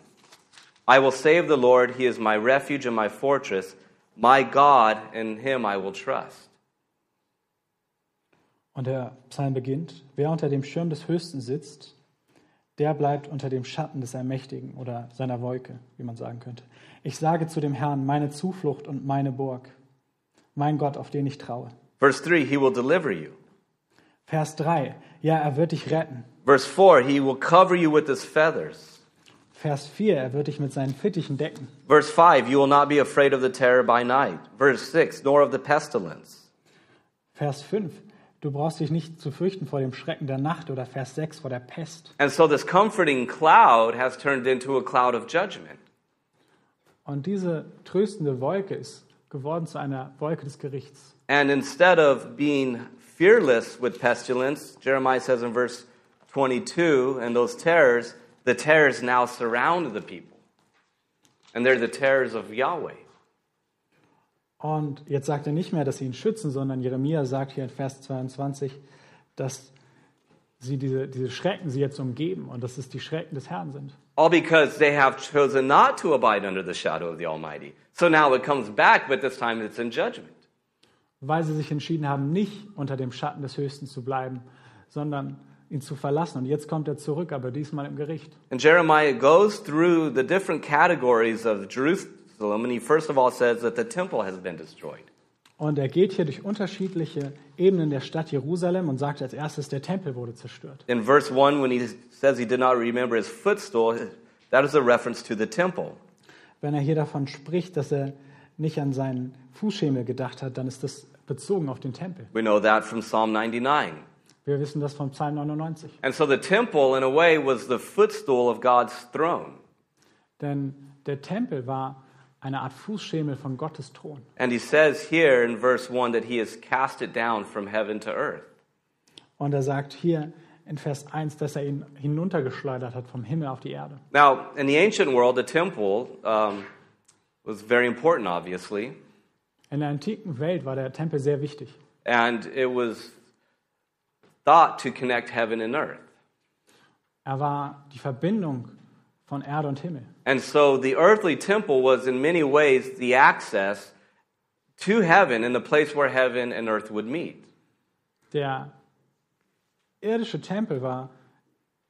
I will save the Lord, He is my refuge and my fortress, my God, in Him I will trust. Und der Psalm beginnt, wer unter dem Schirm des Höchsten sitzt, der bleibt unter dem Schatten des Ermächtigen oder seiner Wolke, wie man sagen könnte. Ich sage zu dem Herrn, meine Zuflucht und meine Burg, mein Gott, auf den ich traue. Verse 3 He will deliver you. Vers 3, ja, er wird dich retten. Verse 4 He will cover you with His feathers. Vers 4, er wird dich mit seinen Fittichen decken. Verse 5 You will not be afraid of the terror by night. Verse 6 Nor of the pestilence. Vers 5, du brauchst dich nicht zu fürchten vor dem Schrecken der Nacht oder Vers 6 vor der Pest. And so this comforting cloud has turned into a cloud of judgment. Und diese tröstende Wolke ist geworden zu einer Wolke des Gerichts. And instead of being fearless with pestilence, Jeremiah says in verse 22, and those terrors, the terrors now surround the people. And they're the terrors of Yahweh. Und jetzt sagt er nicht mehr, dass sie ihn schützen, sondern Jeremia sagt hier in Vers 22, dass sie diese, diese Schrecken sie jetzt umgeben und dass es die Schrecken des Herrn sind. All because they have chosen not to abide under the shadow of the Almighty. So now it comes back, but this time it's in judgment. Weil sie sich entschieden haben, nicht unter dem Schatten des Höchsten zu bleiben, sondern ihn zu verlassen. Und jetzt kommt er zurück, aber diesmal im Gericht. And Jeremiah goes through the different categories of Jerusalem, he first of all says that the temple has been destroyed. Und er geht hier durch unterschiedliche Ebenen der Stadt Jerusalem und sagt als erstes, der Tempel wurde zerstört. In verse 1, when he says he did not remember his footstool, that is a reference to the temple. Wenn er hier davon spricht, dass er nicht an seinen Fußschemel gedacht hat, dann ist das bezogen auf den Tempel. We know that from Psalm 99. Wir wissen das vom Psalm 99. And so the temple, in a way, was the footstool of God's throne. Denn der Tempel war eine Art Fußschemel von Gottes Thron. And he says here in verse 1 that he has cast it down from heaven to earth. Und er sagt hier in Vers 1, dass er ihn hinuntergeschleudert hat vom Himmel auf die Erde. Now, in the ancient world, the temple um, was very important, obviously, In der antiken Welt war der Tempel sehr wichtig. and it was thought to connect heaven and earth. Er war die Verbindung von Erde und Himmel. And so the earthly temple was in many ways the access to heaven and the place where heaven and earth would meet. Der irdische Tempel war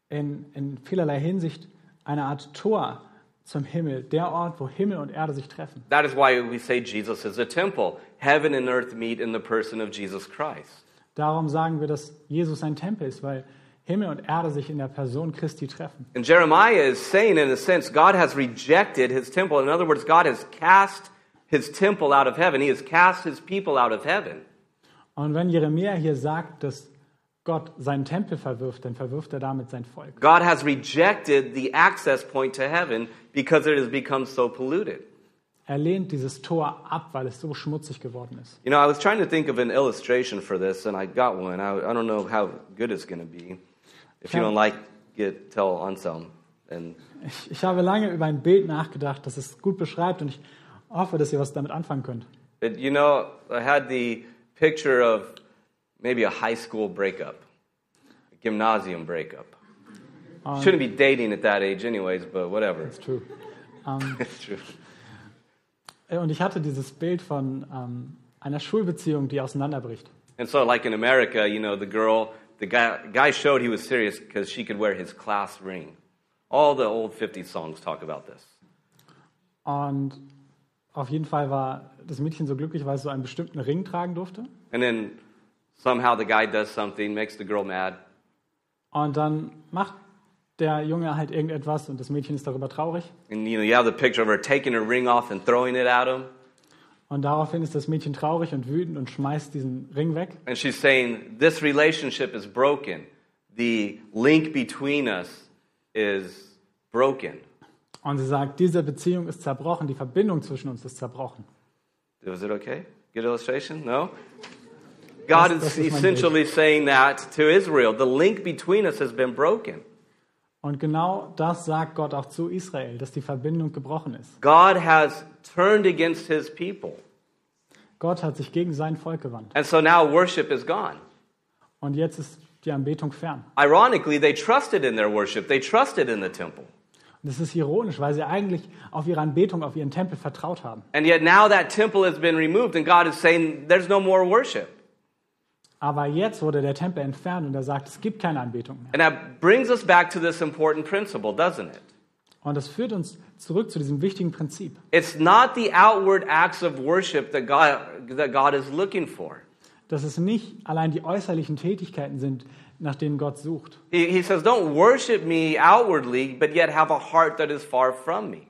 in, in vielerlei Hinsicht eine Art Tor zum Himmel, der Ort, wo Himmel und Erde sich treffen. That is why we say Jesus is a temple. Heaven and earth meet in the person of Jesus Christ. Darum sagen wir, dass Jesus ein Tempel ist, weil Himmel und Erde sich in der Person Christi treffen. And Jeremiah is saying, in a sense, God has rejected his temple. In other words, God has cast his temple out of heaven. He has cast his people out of heaven. Und wenn Jeremia hier sagt, dass Gott seinen Tempel verwirft, dann verwirft er damit sein Volk. God has rejected the access point to heaven because it has become so polluted. Er lehnt dieses Tor ab, weil es so schmutzig geworden ist. You know, I was trying to think of an illustration for this, and I got one. I, I don't know how good it's going to be. If you don't like it, tell Anselm. And Ich, ich habe lange über ein Bild nachgedacht, das es gut beschreibt und ich hoffe, dass ihr was damit anfangen könnt. But you know, I had the picture of maybe a high school breakup, a gymnasium breakup. Shouldn't be dating at that age, anyways, but whatever. It's true. [LAUGHS] Ähm, It's true. und ich hatte dieses Bild von ähm, einer Schulbeziehung, die auseinanderbricht. And so, like in America, you know, the girl, the guy, guy showed he was serious because she could wear his class ring. All the old 50s songs talk about this. Und auf jeden Fall war das Mädchen so glücklich, weil es so einen bestimmten Ring tragen durfte. And then somehow the guy does something, makes the girl mad. Und dann macht der Junge halt irgendetwas und das Mädchen ist darüber traurig. And you know, you have the picture of her taking her ring off and throwing it at him. Und daraufhin ist das Mädchen traurig und wütend und schmeißt diesen Ring weg. And she's saying, This relationship is broken. The link between us is broken. Und sie sagt, diese Beziehung ist zerbrochen, die Verbindung zwischen uns ist zerbrochen. Was it okay? Good illustration? No? God That's- is essentially saying that to Israel. The link between us has been broken. Und genau das sagt Gott auch zu Israel, dass die Verbindung gebrochen ist. God has turned against his people. Gott hat sich gegen sein Volk gewandt. And so now worship is gone. Und jetzt ist die Anbetung fern. Ironically, they trusted in their worship, they trusted in the temple. Und das ist ironisch, weil sie eigentlich auf ihre Anbetung, auf ihren Tempel vertraut haben. And yet now that temple has been removed, and God is saying, There's no more worship. Aber jetzt wurde der Tempel entfernt und er sagt, es gibt keine Anbetung mehr. And that brings us back to this important principle, doesn't it? Und das führt uns zurück zu diesem wichtigen Prinzip. It's not the outward acts of worship that God, that God is looking for. Dass es nicht allein die äußerlichen Tätigkeiten sind, nach denen Gott sucht. He, he says, Don't worship me outwardly, but yet have a heart that is far from me.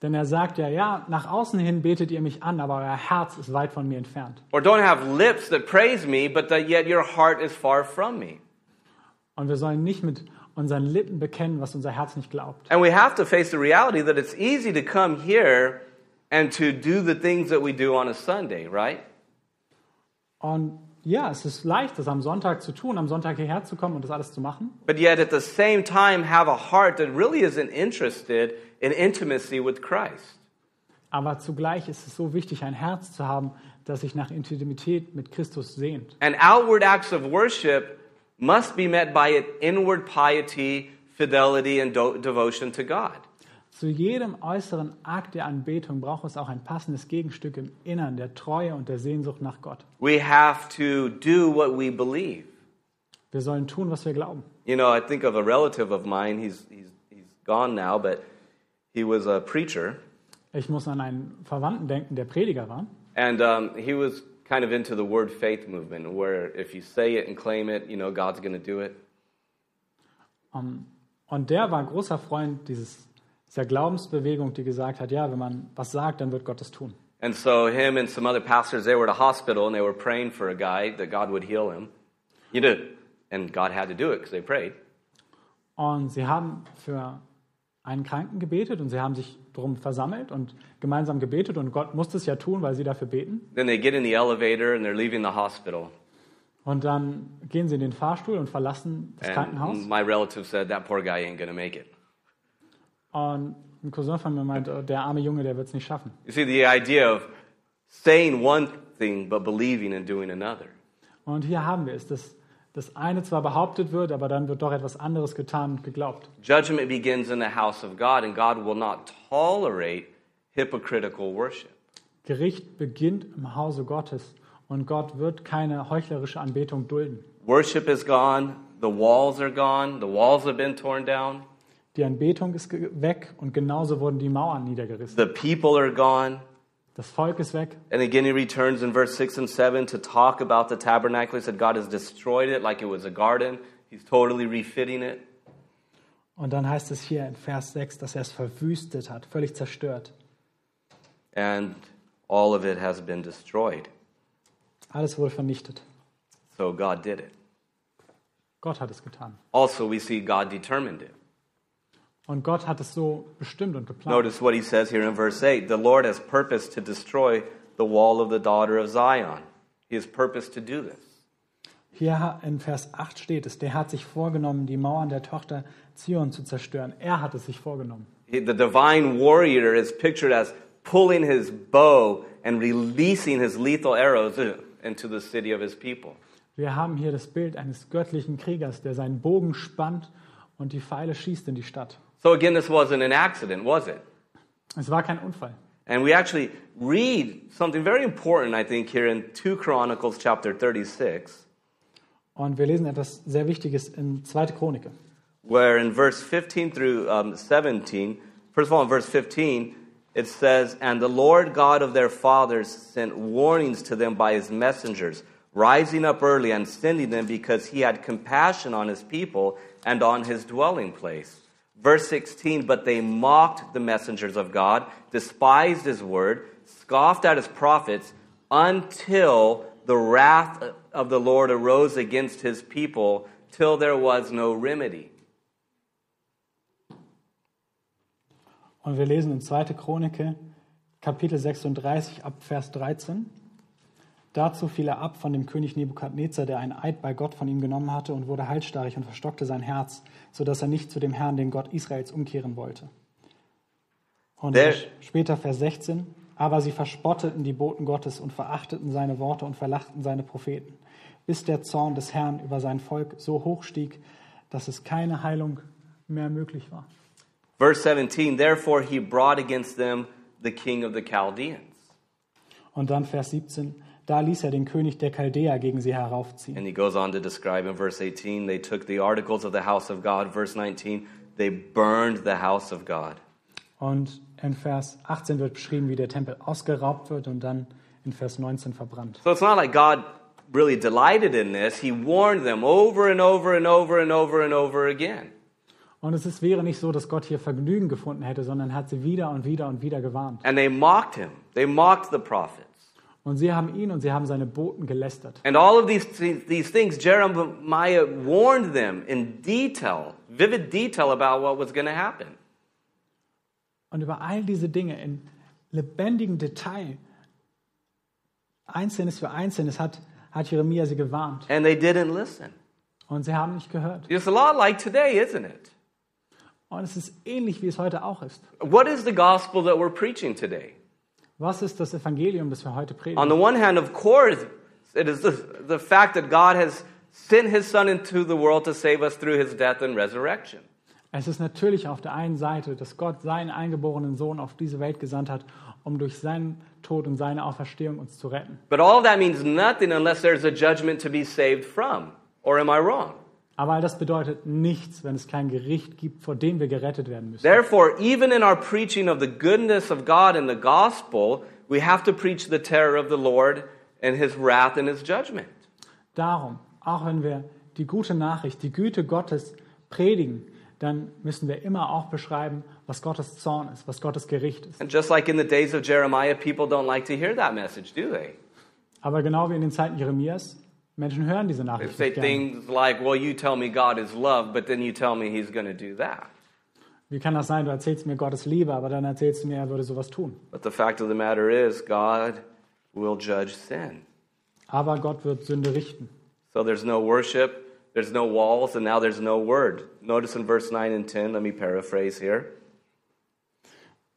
Denn er sagt ja, ja, nach außen hin betet ihr mich an, aber euer Herz ist weit von mir entfernt. Or don't have lips that praise me, but that yet your heart is far from me. Und wir sollen nicht mit unseren Lippen bekennen, was unser Herz nicht glaubt. And we have to face the reality that it's easy to come here and to do the things that we do on a Sunday, right? Und ja, es ist leicht, das am Sonntag zu tun, am Sonntag hierher zu kommen und das alles zu machen. But yet at the same time have a heart that really isn't interested in intimacy with Christ. Aber zugleich ist es so wichtig, ein Herz zu haben, das sich nach Intimität mit Christus sehnt. And outward acts of worship must be met by an inward piety, fidelity, and devotion to God. Zu jedem äußeren Akt der Anbetung braucht es auch ein passendes Gegenstück im Innern der Treue und der Sehnsucht nach Gott. We have to do what we believe. Wir sollen tun, was wir glauben. You know, I think of a relative of mine. He's, he's, he's gone now, but he was a preacher. Ich muss an einen Verwandten denken, der Prediger war. And um, he was kind of into the word faith movement, where if you say it and claim it, you know, God's going to do it. Um, und der war großer Freund dieses, dieser Glaubensbewegung, die gesagt hat, ja, wenn man was sagt, dann wird Gott es tun. And so him and some other pastors, they were at a hospital and they were praying for a guy that God would heal him. You did. And God had to do it because they prayed. Und sie haben für einen Kranken gebetet und sie haben sich drum versammelt und gemeinsam gebetet und Gott musste es ja tun, weil sie dafür beten. Then they get in the elevator and they're leaving the hospital. Und dann gehen sie in den Fahrstuhl und verlassen das Krankenhaus. And my relative said, that poor guy ain't to make it. Und ein Cousin von mir meinte, der arme Junge, der wird es nicht schaffen. You see, the idea of saying one thing but believing and doing another. Und hier haben wir es, dass das eine zwar behauptet wird, aber dann wird doch etwas anderes getan und geglaubt. Judgment begins in the house of God, and God will not tolerate hypocritical worship. Gericht beginnt im Hause Gottes und Gott wird keine heuchlerische Anbetung dulden. Worship is gone, the walls are gone, the walls have been torn down, Die Anbetung ist weg und genauso wurden die Mauern niedergerissen. the people are gone. Das Volk ist weg. And again, he returns in verse 6 and 7 to talk about the tabernacle. He said God has destroyed it like it was a garden, he's totally refitting it. Und dann heißt es hier in Vers 6, dass er es verwüstet hat, völlig zerstört. And all of it has been destroyed. Alles wurde vernichtet. So God did it. Gott hat es getan. Also, we see God determined it. Und Gott hat es so bestimmt und geplant. Notice what he says here in verse 8 The Lord has purposed to destroy the wall of the daughter of Zion. He has purposed to do this. Hier in Vers 8 steht es, der hat sich vorgenommen, die Mauern der Tochter Zion zu zerstören. Er hat es sich vorgenommen. He- The divine warrior is pictured as pulling his bow and releasing his lethal arrows uh, into the city of his people. Wir haben hier das Bild eines göttlichen Kriegers, der seinen Bogen spannt und die Pfeile schießt in die Stadt. So, again, this wasn't an accident, was it? Es war kein Unfall. And we actually read something very important, I think, here in 2 Chronicles chapter 36, Und wir lesen etwas sehr Wichtiges in 2. Chronike. where in verse 15 through um, 17, first of all, in verse 15, it says, And the Lord God of their fathers sent warnings to them by his messengers, rising up early and sending them because he had compassion on his people and on his dwelling place. Verse 16, But they mocked the messengers of God, despised his word, scoffed at his prophets, until the wrath of the Lord arose against his people, till there was no remedy. Und wir lesen in 2. Chronike, Kapitel 36, ab Vers 13. Dazu fiel er ab von dem König Nebukadnezar, der einen Eid bei Gott von ihm genommen hatte und wurde halsstarrig und verstockte sein Herz, sodass er nicht zu dem Herrn, den Gott Israels, umkehren wollte. Und Der- später Vers 16. Aber sie verspotteten die Boten Gottes und verachteten seine Worte und verlachten seine Propheten, bis der Zorn des Herrn über sein Volk so hoch stieg, dass es keine Heilung mehr möglich war. Verse 17, therefore he brought against them the king of the Chaldeans. Und dann Vers 17, da ließ er den König der Chaldäer gegen sie heraufziehen. And he goes on to describe in verse 18, they took the articles of the house of God. Verse 19, they burned the house of God. Und in Vers 18 wird beschrieben, wie der Tempel ausgeraubt wird und dann in Vers 19 verbrannt. So it's not like God really delighted in this. He warned them over and over and over and over and over again. Und es ist, wäre nicht so, dass Gott hier Vergnügen gefunden hätte, sondern hat sie wieder und wieder und wieder gewarnt. And they mocked him, they mocked the prophets. Und sie haben ihn und sie haben seine Boten gelästert. And all of these, these things, Jeremiah warned them in detail, vivid detail about what was going to happen. Und über all diese Dinge in lebendigem Detail, Einzelnes für Einzelnes, hat, hat Jeremia sie gewarnt. And they didn't listen. Und sie haben nicht gehört. It's a lot like today, isn't it? Und es ist ähnlich, wie es heute auch ist. What is the gospel that we're preaching today? Was ist das Evangelium, das wir heute On predigen? the one hand, of course, it is the, the fact that God has sent his son into the world to save us through his death and resurrection. Es ist natürlich auf der einen Seite, dass Gott seinen eingeborenen Sohn auf diese Welt gesandt hat, um durch seinen Tod und seine Auferstehung uns zu retten. But all that means nothing unless there's a judgment to be saved from. Or am I wrong? Aber all das bedeutet nichts, wenn es kein Gericht gibt, vor dem wir gerettet werden müssen. Therefore, even in our preaching of the goodness of God in the gospel, we have to preach the terror of the Lord and his wrath and his judgment. Darum, auch wenn wir die gute Nachricht, die Güte Gottes predigen, dann müssen wir immer auch beschreiben, was Gottes Zorn ist, was Gottes Gericht ist. And just like in the days of Jeremiah, people don't like to hear that message, do they? Aber genau wie in den Zeiten Jeremias, Menschen hören diese They Nachricht say nicht gerne. things like, well, you tell me God is love, but then you tell me he's going to do that. Wie kann das sein? Du erzählst mir Gottes Liebe, aber dann erzählst du mir, er würde sowas tun. But the fact of the matter is, God will judge sin. Aber Gott wird Sünde richten. So there's no worship, there's no walls, and now there's no word. Notice in verse 9 and 10, let me paraphrase here.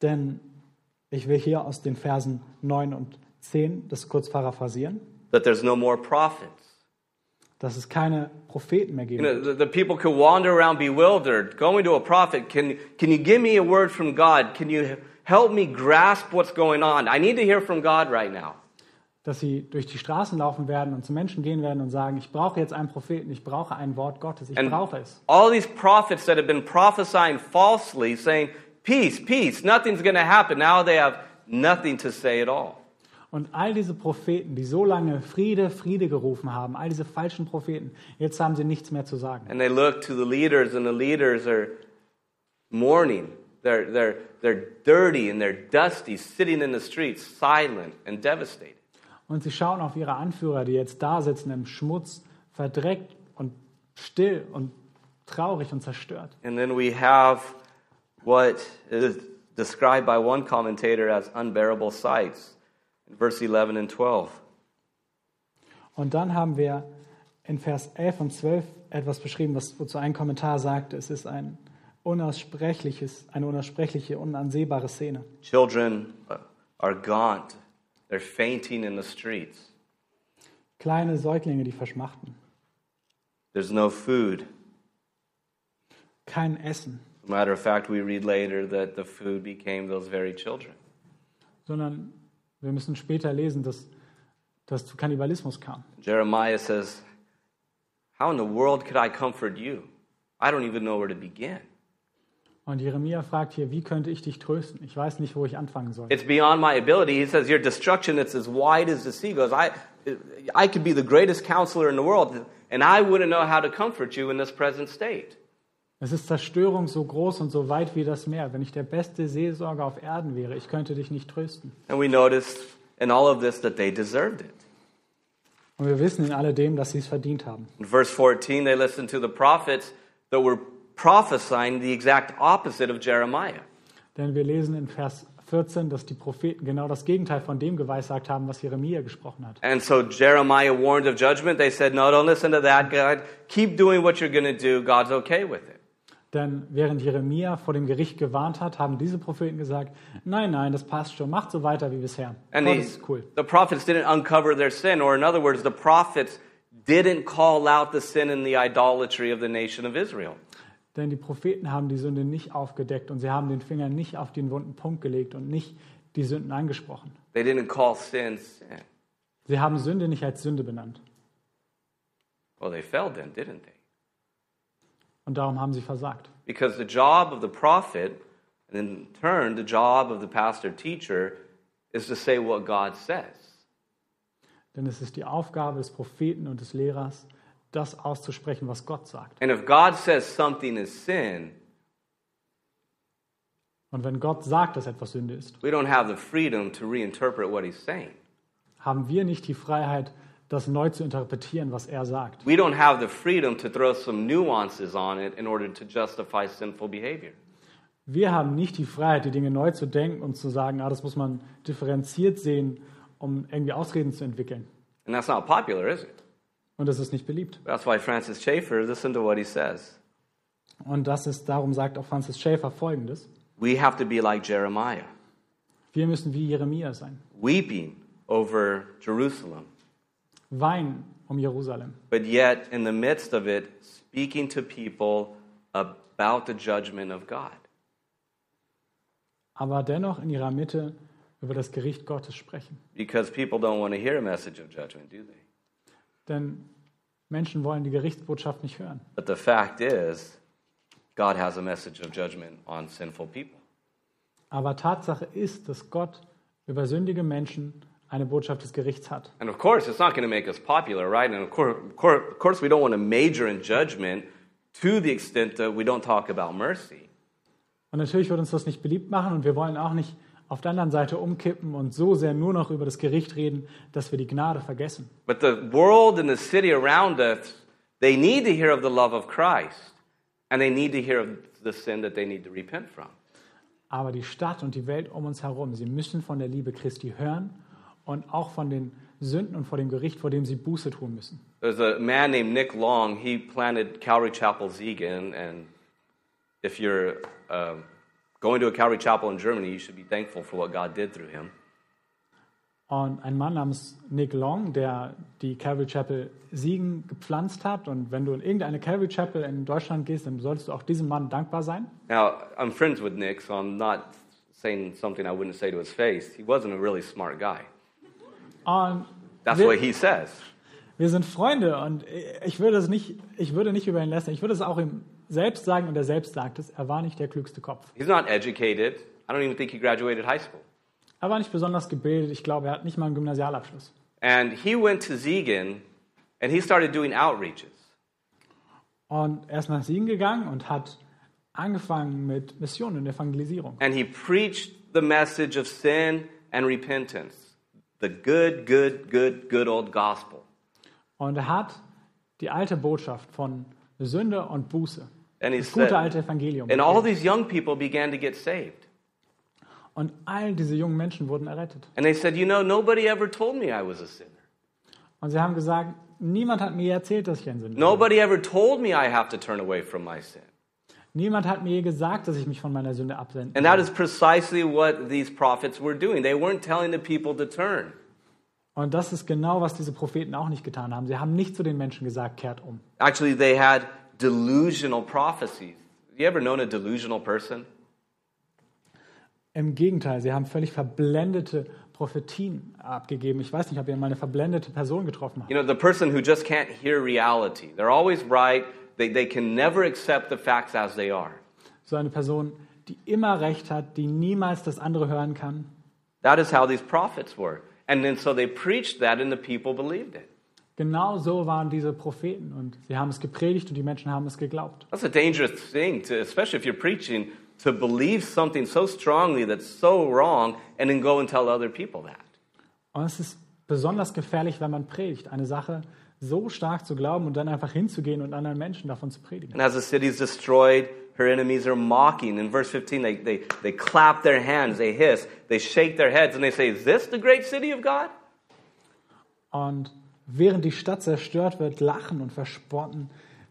Denn ich will hier aus den Versen 9 und 10 das kurz paraphrasieren, That there's no more prophets. Dass es keine Propheten mehr You geben know, the, the people could wander around bewildered, going to a prophet. Can, can you give me a word from God? Can you help me grasp what's going on? I need to hear from God right now. dass sie durch die Straßen laufen werden und zu Menschen gehen werden und sagen, ich brauche jetzt einen Propheten, ich brauche ein Wort Gottes, ich And brauche es. all these prophets that have been prophesying falsely, saying, Peace, peace, nothing's going to happen, now they have nothing to say at all. Und all diese Propheten, die so lange Friede, Friede gerufen haben, all diese falschen Propheten, jetzt haben sie nichts mehr zu sagen. And they look to the leaders, and the leaders are mourning. They're, they're, they're dirty and they're dusty, sitting in the streets, silent and devastated. Und sie schauen auf ihre Anführer, die jetzt da sitzen im Schmutz, verdreckt und still und traurig und zerstört. And then we have what is described by one commentator as unbearable sights verse 11 and 12. Und dann haben wir in Vers 11 und 12 etwas beschrieben, was wozu ein Kommentar sagte, es ist ein unaussprechliches, eine unaussprechliche, unansehbare Szene. Children are gaunt, they're fainting in the streets. Kleine Säuglinge, die verschmachten. There's no food. Kein Essen, matter of fact, we read later that the food became those very children. sondern wir müssen später lesen, dass das zu Kannibalismus kam. Jeremiah says, How in the world could I comfort you? I don't even know where to begin. Und Jeremia fragt hier, wie könnte ich dich trösten? Ich weiß nicht, wo ich anfangen soll. It's beyond my ability. He says, Your destruction is as wide as the sea. Goes, I, I could be the greatest counselor in the world, and I wouldn't know how to comfort you in this present state. Es ist Zerstörung so groß und so weit wie das Meer. Wenn ich der beste Seelsorger auf Erden wäre, ich könnte dich nicht trösten. And we noticed in all of this that they deserved it. Und wir wissen in alledem, dass sie es verdient haben. In verse 14, they listened to the prophets that were prophesying the exact opposite of Jeremiah. Denn wir lesen in Vers 14, dass die Propheten genau das Gegenteil von dem geweissagt haben, was Jeremia gesprochen hat. And so Jeremiah warned of judgment. They said, No, don't listen to that, God. Keep doing what you're going to do. God's okay with it. Denn während Jeremia vor dem Gericht gewarnt hat, haben diese Propheten gesagt, nein, nein, das passt schon, macht so weiter wie bisher. And Gott the, ist cool. the prophets didn't uncover their sin, or in other words, the prophets didn't call out the sin and the idolatry of the nation of Israel. Denn die Propheten haben die Sünde nicht aufgedeckt und sie haben den Finger nicht auf den wunden Punkt gelegt und nicht die Sünden angesprochen. They didn't call sin sin. Sie haben Sünde nicht als Sünde benannt. Well, they failed then, didn't they? Und darum haben sie versagt. Because the job of the prophet, and in turn, the job of the pastor teacher, is to say what God says. Denn es ist die Aufgabe des Propheten und des Lehrers, das auszusprechen, was Gott sagt. And if God says something is sin, Und wenn Gott sagt, dass etwas Sünde ist, we don't have the freedom to reinterpret what he's saying. haben wir nicht die Freiheit, das neu zu interpretieren, was er sagt. We don't have the freedom to throw some nuances on it in order to justify sinful behavior. Wir haben nicht die Freiheit, die Dinge neu zu denken und zu sagen, ah, das muss man differenziert sehen, um irgendwie Ausreden zu entwickeln. And that's not popular, is it? Und das ist nicht beliebt. That's why Francis Schaeffer, listen to what he says. Und das ist, darum sagt auch Francis Schaeffer Folgendes. We have to be like Jeremiah. Wir müssen wie Jeremia sein. weeping over Jerusalem, Weinen um Jerusalem. but yet in the midst of it, speaking to people about the judgment of God. Aber dennoch in ihrer Mitte über das Gericht Gottes sprechen. Because people don't want to hear a message of judgment, do they? Denn Menschen wollen die Gerichtsbotschaft nicht hören. But the fact is, God has a message of judgment on sinful people. Aber Tatsache ist, dass Gott über sündige Menschen eine Botschaft des Gerichts hat. And of course, it's not going to make us popular, right? And of course, of course, we don't want to major in judgment to the extent that we don't talk about mercy. Und natürlich wird uns das nicht beliebt machen und wir wollen auch nicht auf der anderen Seite umkippen und so sehr nur noch über das Gericht reden, dass wir die Gnade vergessen. But the world and the city around us, they need to hear of the love of Christ, and they need to hear of the sin that they need to repent from. Aber die Stadt und die Welt um uns herum, sie müssen von der Liebe Christi hören und auch von den Sünden und vor dem Gericht, vor dem sie Buße tun müssen. There's a man named Nick Long. He planted Calvary Chapel Siegen, and if you're um, going to a Calvary Chapel in Germany, you should be thankful for what God did through him. Und ein Mann namens Nick Long, der die Calvary Chapel Siegen gepflanzt hat. Und wenn du in irgendeine Calvary Chapel in Deutschland gehst, dann solltest du auch diesem Mann dankbar sein. Now, I'm friends with Nick, so I'm not saying something I wouldn't say to his face. He wasn't a really smart guy. Und That's wir, what he says. wir sind Freunde und ich würde es nicht, ich würde nicht über ihn lästern. Ich würde es auch ihm selbst sagen und er selbst sagt es. Er war nicht der klügste Kopf. He's not educated. I don't even think he graduated high school. Er war nicht besonders gebildet. Ich glaube, er hat nicht mal einen Gymnasialabschluss. And he went to Siegen and he started doing outreaches. Und er ist nach Siegen gegangen und hat angefangen mit Mission und Evangelisierung. And he preached the message of sin and repentance. The good, good, good, good old gospel. Und er hat die alte Botschaft von Sünde und Buße, And he das gute said, alte Evangelium. and all these young people began to get saved. Und all diese jungen Menschen wurden errettet. And they said, You know, nobody ever told me I was a sinner. Und sie haben gesagt, niemand hat mir erzählt, dass ich ein Sünder bin. Nobody ever told me I have to turn away from my sin. Niemand hat mir je gesagt, dass ich mich von meiner Sünde abwenden And that is precisely what these prophets were doing. They weren't telling the people to turn. Und das ist genau, was diese Propheten auch nicht getan haben. Sie haben nicht zu den Menschen gesagt, kehrt um. Actually, they had delusional prophecies. You ever known a delusional person? Im Gegenteil, sie haben völlig verblendete Prophetien abgegeben. Ich weiß nicht, ob ihr mal eine verblendete Person getroffen habt. You know, the person who just can't hear reality. They're always right. They, they can never accept the facts as they are. So eine Person, die immer recht hat, die niemals das andere hören kann. That is how these prophets were. And then so they preached that and the people believed it. Genau so waren diese Propheten und sie haben es gepredigt und die Menschen haben es geglaubt. That's a dangerous thing, to, especially if you're preaching, to believe something so strongly that's so wrong and then go and tell other people that. Und es ist besonders gefährlich, wenn man predigt, eine Sache so stark zu glauben und dann einfach hinzugehen und anderen Menschen davon zu predigen. And as the city is destroyed, her enemies are mocking. In verse 15, they, they, they clap their hands, they hiss, they shake their heads, and they say, Is this the great city of God? Und während die Stadt zerstört wird, lachen und verspotten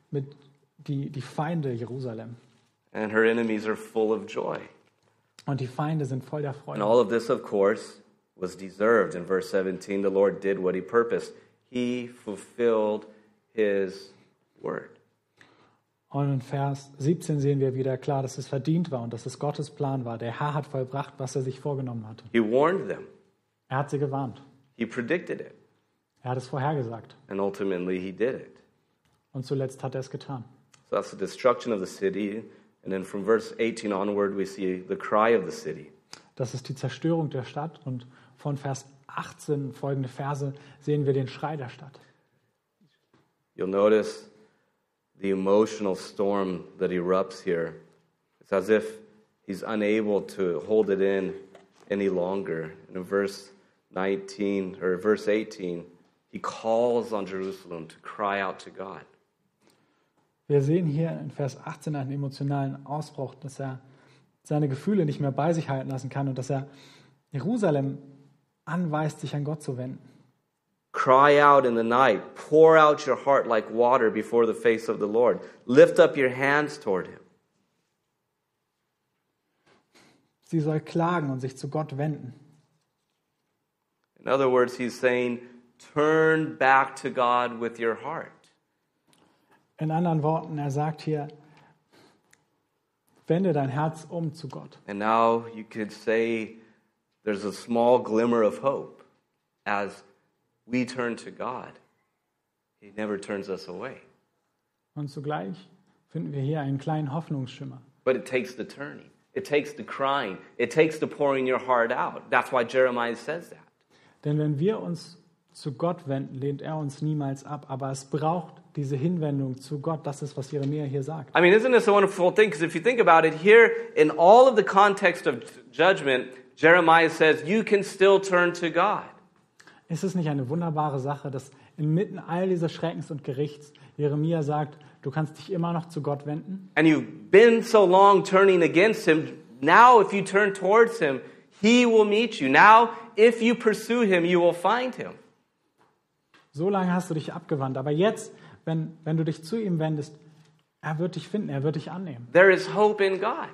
mit die, die Feinde Jerusalem. And her enemies are full of joy. Und die Feinde sind voll der And Freude. all of this, of course, was deserved. In verse 17, the Lord did what he purposed, he fulfilled his word. Und in Vers 17 sehen wir wieder klar, dass es verdient war und dass es Gottes Plan war. Der Herr hat vollbracht, was er sich vorgenommen hatte. He warned them, Er hat sie gewarnt. he predicted it, Er hat es vorhergesagt. and ultimately he did it. Und zuletzt hat er es getan. So that's the destruction of the city. And then from verse 18 onward, we see the cry of the city. Das ist die Zerstörung der Stadt. Und von Vers 18 folgende Verse sehen wir den Schrei der Stadt. You'll notice the emotional storm that erupts here. It's as if he's unable to hold it in any longer. In verse 19 or verse 18, he calls on Jerusalem to cry out to God. Wir sehen hier in Vers 18 einen emotionalen Ausbruch, dass er seine Gefühle nicht mehr bei sich halten lassen kann und dass er Jerusalem anweist, sich an Gott zu wenden. Cry out in the night. Pour out your heart like water before the face of the Lord. Lift up your hands toward him. Sie soll klagen und sich zu Gott wenden. In other words, he's saying, turn back to God with your heart. In anderen Worten, er sagt hier, wende dein Herz um zu Gott. And now you could say there's a small glimmer of hope as we turn to God. He never turns us away. Und zugleich finden wir hier einen kleinen Hoffnungsschimmer. But it takes the turning, it takes the crying, it takes the pouring your heart out. That's why Jeremiah says that. Denn wenn wir uns zu Gott wenden, lehnt er uns niemals ab. Aber es braucht diese Hinwendung zu Gott. Das ist, was Jeremia hier sagt. I mean, isn't this a wonderful thing? Because if you think about it, here in all of the context of judgment, Jeremiah says, you can still turn to God. Ist es nicht eine wunderbare Sache, dass inmitten all dieser Schreckens und Gerichts Jeremia sagt, du kannst dich immer noch zu Gott wenden? And you've been so long turning against him. Now, if you turn towards him, he will meet you. Now, if you pursue him, you will find him. So lange hast du dich abgewandt. Aber jetzt, wenn, wenn du dich zu ihm wendest, er wird dich finden, er wird dich annehmen. There is hope in God.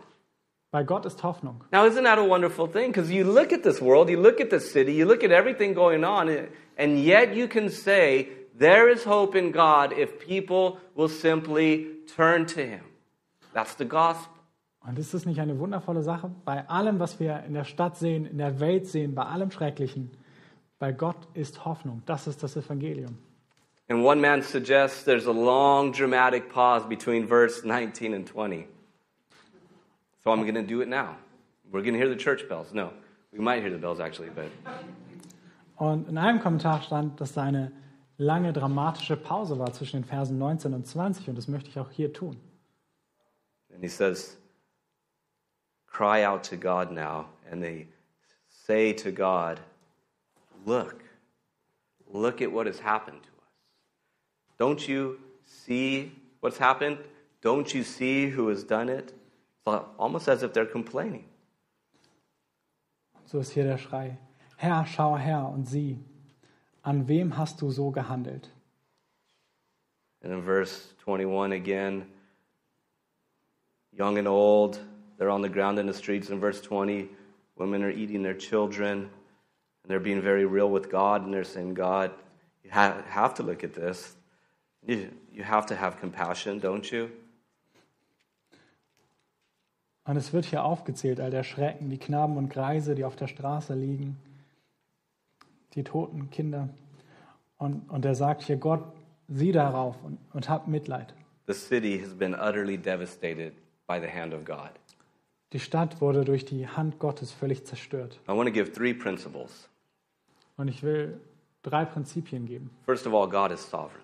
Bei Gott ist Hoffnung. Now, isn't that a wonderful thing? Because you look at this world, you look at the city, you look at everything going on, and yet you can say, there is hope in God if people will simply turn to Him. That's the gospel. Und ist es nicht eine wundervolle Sache? Bei allem, was wir in der Stadt sehen, in der Welt sehen, bei allem Schrecklichen, bei Gott ist Hoffnung. Das ist das Evangelium. And one man suggests there's a long dramatic pause between verse 19 and 20. So I'm going to do it now. We're going to hear the church bells. No, we might hear the bells actually, but Und in einem Kommentar stand, dass da eine lange dramatische Pause war zwischen den Versen 19 und 20 und das möchte ich auch hier tun. And he says, Cry out to God now. And they say to God, Look, look at what has happened to us. Don't you see what's happened? Don't you see who has done it? Almost as if they're complaining. So ist hier der Schrei. Herr, schau her und sieh, an wem hast du so gehandelt? And in verse 21 again, young and old, they're on the ground in the streets. In verse 20, women are eating their children, and they're being very real with God, and they're saying, God, you have to look at this. You, you have to have compassion, don't you? Und es wird hier aufgezählt, all der Schrecken, die Knaben und Greise, die auf der Straße liegen, die toten Kinder. Und, und er sagt hier, Gott, sieh darauf und, und hab Mitleid. The city has been utterly devastated by the hand of God. Die Stadt wurde durch die Hand Gottes völlig zerstört. I want to give three principles. Und ich will drei Prinzipien geben. First of all, God is sovereign.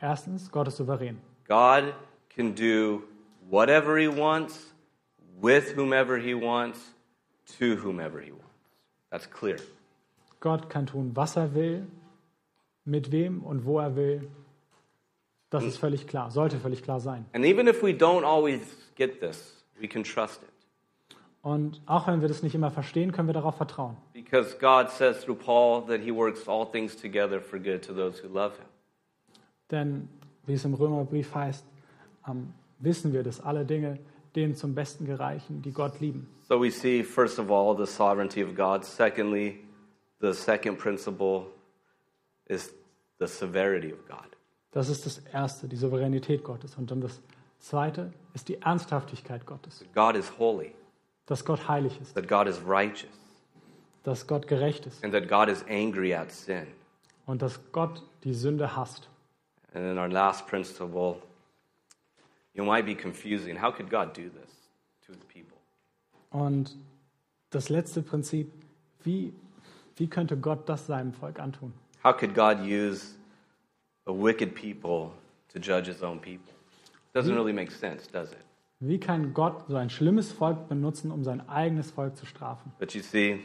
Erstens, Gott ist souverän. God can do whatever He wants, with whomever He wants, to whomever He wants. That's clear. Gott kann tun, was er will, mit wem und wo er will. Das ist völlig klar, sollte völlig klar sein. And even if we don't always get this, we can trust it. Und auch wenn wir das nicht immer verstehen, können wir darauf vertrauen. Because God says through Paul that He works all things together for good to those who love Him. Denn, wie es im Römerbrief heißt, ähm, wissen wir, dass alle Dinge denen zum Besten gereichen, die Gott lieben. So we see, first of all, the sovereignty of God. Secondly, the second principle is the severity of God. Das ist das Erste, die Souveränität Gottes. Und dann das Zweite ist die Ernsthaftigkeit Gottes, God is holy, dass Gott heilig ist, that God is righteous, dass Gott gerecht ist and that God is angry at sin. und dass Gott die Sünde hasst. And then our last principle, you might be confusing. How could God do this to his people? Und das letzte Prinzip, wie, wie könnte Gott das seinem Volk antun? How could God use a wicked people to judge his own people? Doesn't really make sense, does it? Wie kann Gott so ein schlimmes Volk benutzen, um sein eigenes Volk zu strafen? But you see,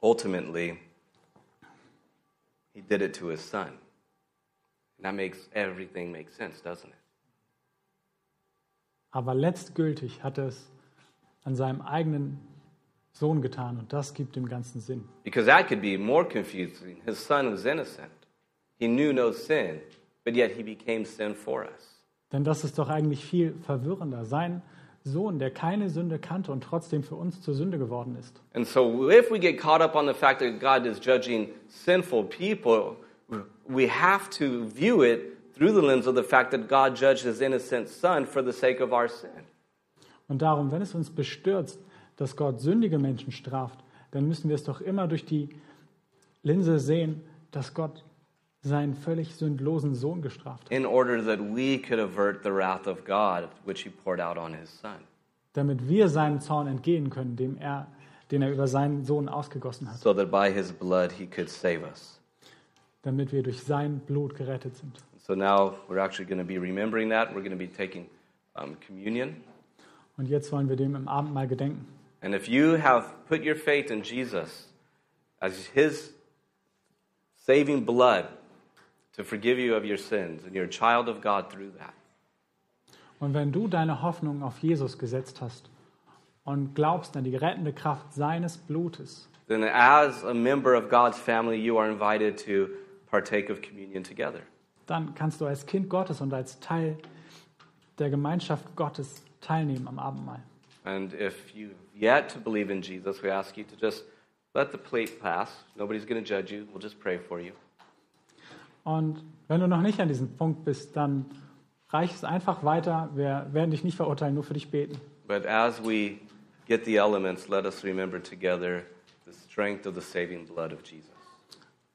ultimately, he did it to his son. And that makes everything make sense, doesn't it? Aber letztgültig hat er es an seinem eigenen Sohn getan und das gibt dem Ganzen Sinn. Because that could be more confusing. His son was innocent. He knew no sin, but yet he became sin for us. Denn das ist doch eigentlich viel verwirrender. Sein Sohn, der keine Sünde kannte und trotzdem für uns zur Sünde geworden ist. And so, if we get caught up on the fact that God is judging sinful people, we have to view it through the lens of the fact that God judged his innocent son for the sake of our sin. Und darum, wenn es uns bestürzt, dass Gott sündige Menschen straft, dann müssen wir es doch immer durch die Linse sehen, dass Gott seinen völlig sündlosen Sohn gestraft hat, in order that we could avert the wrath of God, which he poured out on his son. damit wir seinem Zorn entgehen können, dem er, den er über seinen Sohn ausgegossen hat, so that by his blood he could save us. damit wir durch sein Blut gerettet sind. So now we're actually going to be remembering that. We're going to be taking um, communion. Und jetzt wollen wir dem im Abendmahl gedenken. And if you have put your faith in Jesus as his saving blood to forgive you of your sins, and you're a child of God through that, Und wenn du deine Hoffnung auf Jesus gesetzt hast und glaubst an die rettende Kraft seines Blutes, then as a member of God's family, you are invited to partake of communion together. Dann kannst du als Kind Gottes und als Teil der Gemeinschaft Gottes teilnehmen am Abendmahl. And if you've yet to believe in Jesus, we ask you to just let the plate pass. Nobody's going to judge you. We'll just pray for you. Und wenn du noch nicht an diesem Punkt bist, dann reich es einfach weiter. Wir werden dich nicht verurteilen, nur für dich beten. But as we get the elements, let us remember together the strength of the saving blood of Jesus.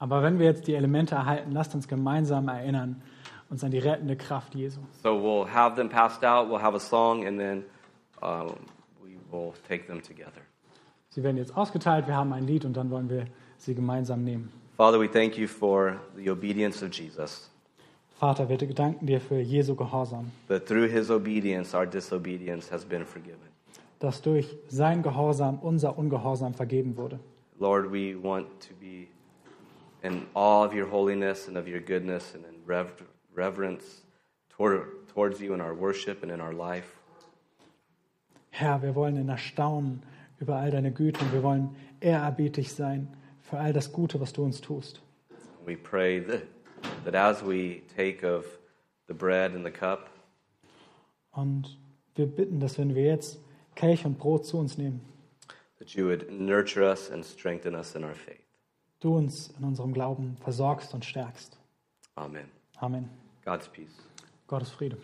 Aber wenn wir jetzt die Elemente erhalten, lasst uns gemeinsam erinnern, uns an die rettende Kraft Jesu. So we'll have them passed out, we'll have a song, and then um, we will take them together. Sie werden jetzt ausgeteilt, wir haben ein Lied und dann wollen wir sie gemeinsam nehmen. Father, we thank you for the obedience of Jesus, Vater, wir danken dir für Jesu Gehorsam, that through his obedience, our disobedience has been forgiven. dass durch sein Gehorsam unser Ungehorsam vergeben wurde. Lord, we want to be in awe of your holiness and of your goodness and in rev- reverence toward, towards you in our worship and in our life. Herr, wir wollen in Erstaunen über all deine Güte und wir wollen ehrerbietig sein für all das Gute, was du uns tust. We pray that, that as we take of the bread and the cup, Und wir bitten, dass wenn wir jetzt Kelch und Brot zu uns nehmen, that you would nurture us and strengthen us in our faith. Du uns in unserem Glauben versorgst und stärkst. Amen. Amen. God's peace. Gottes Friede.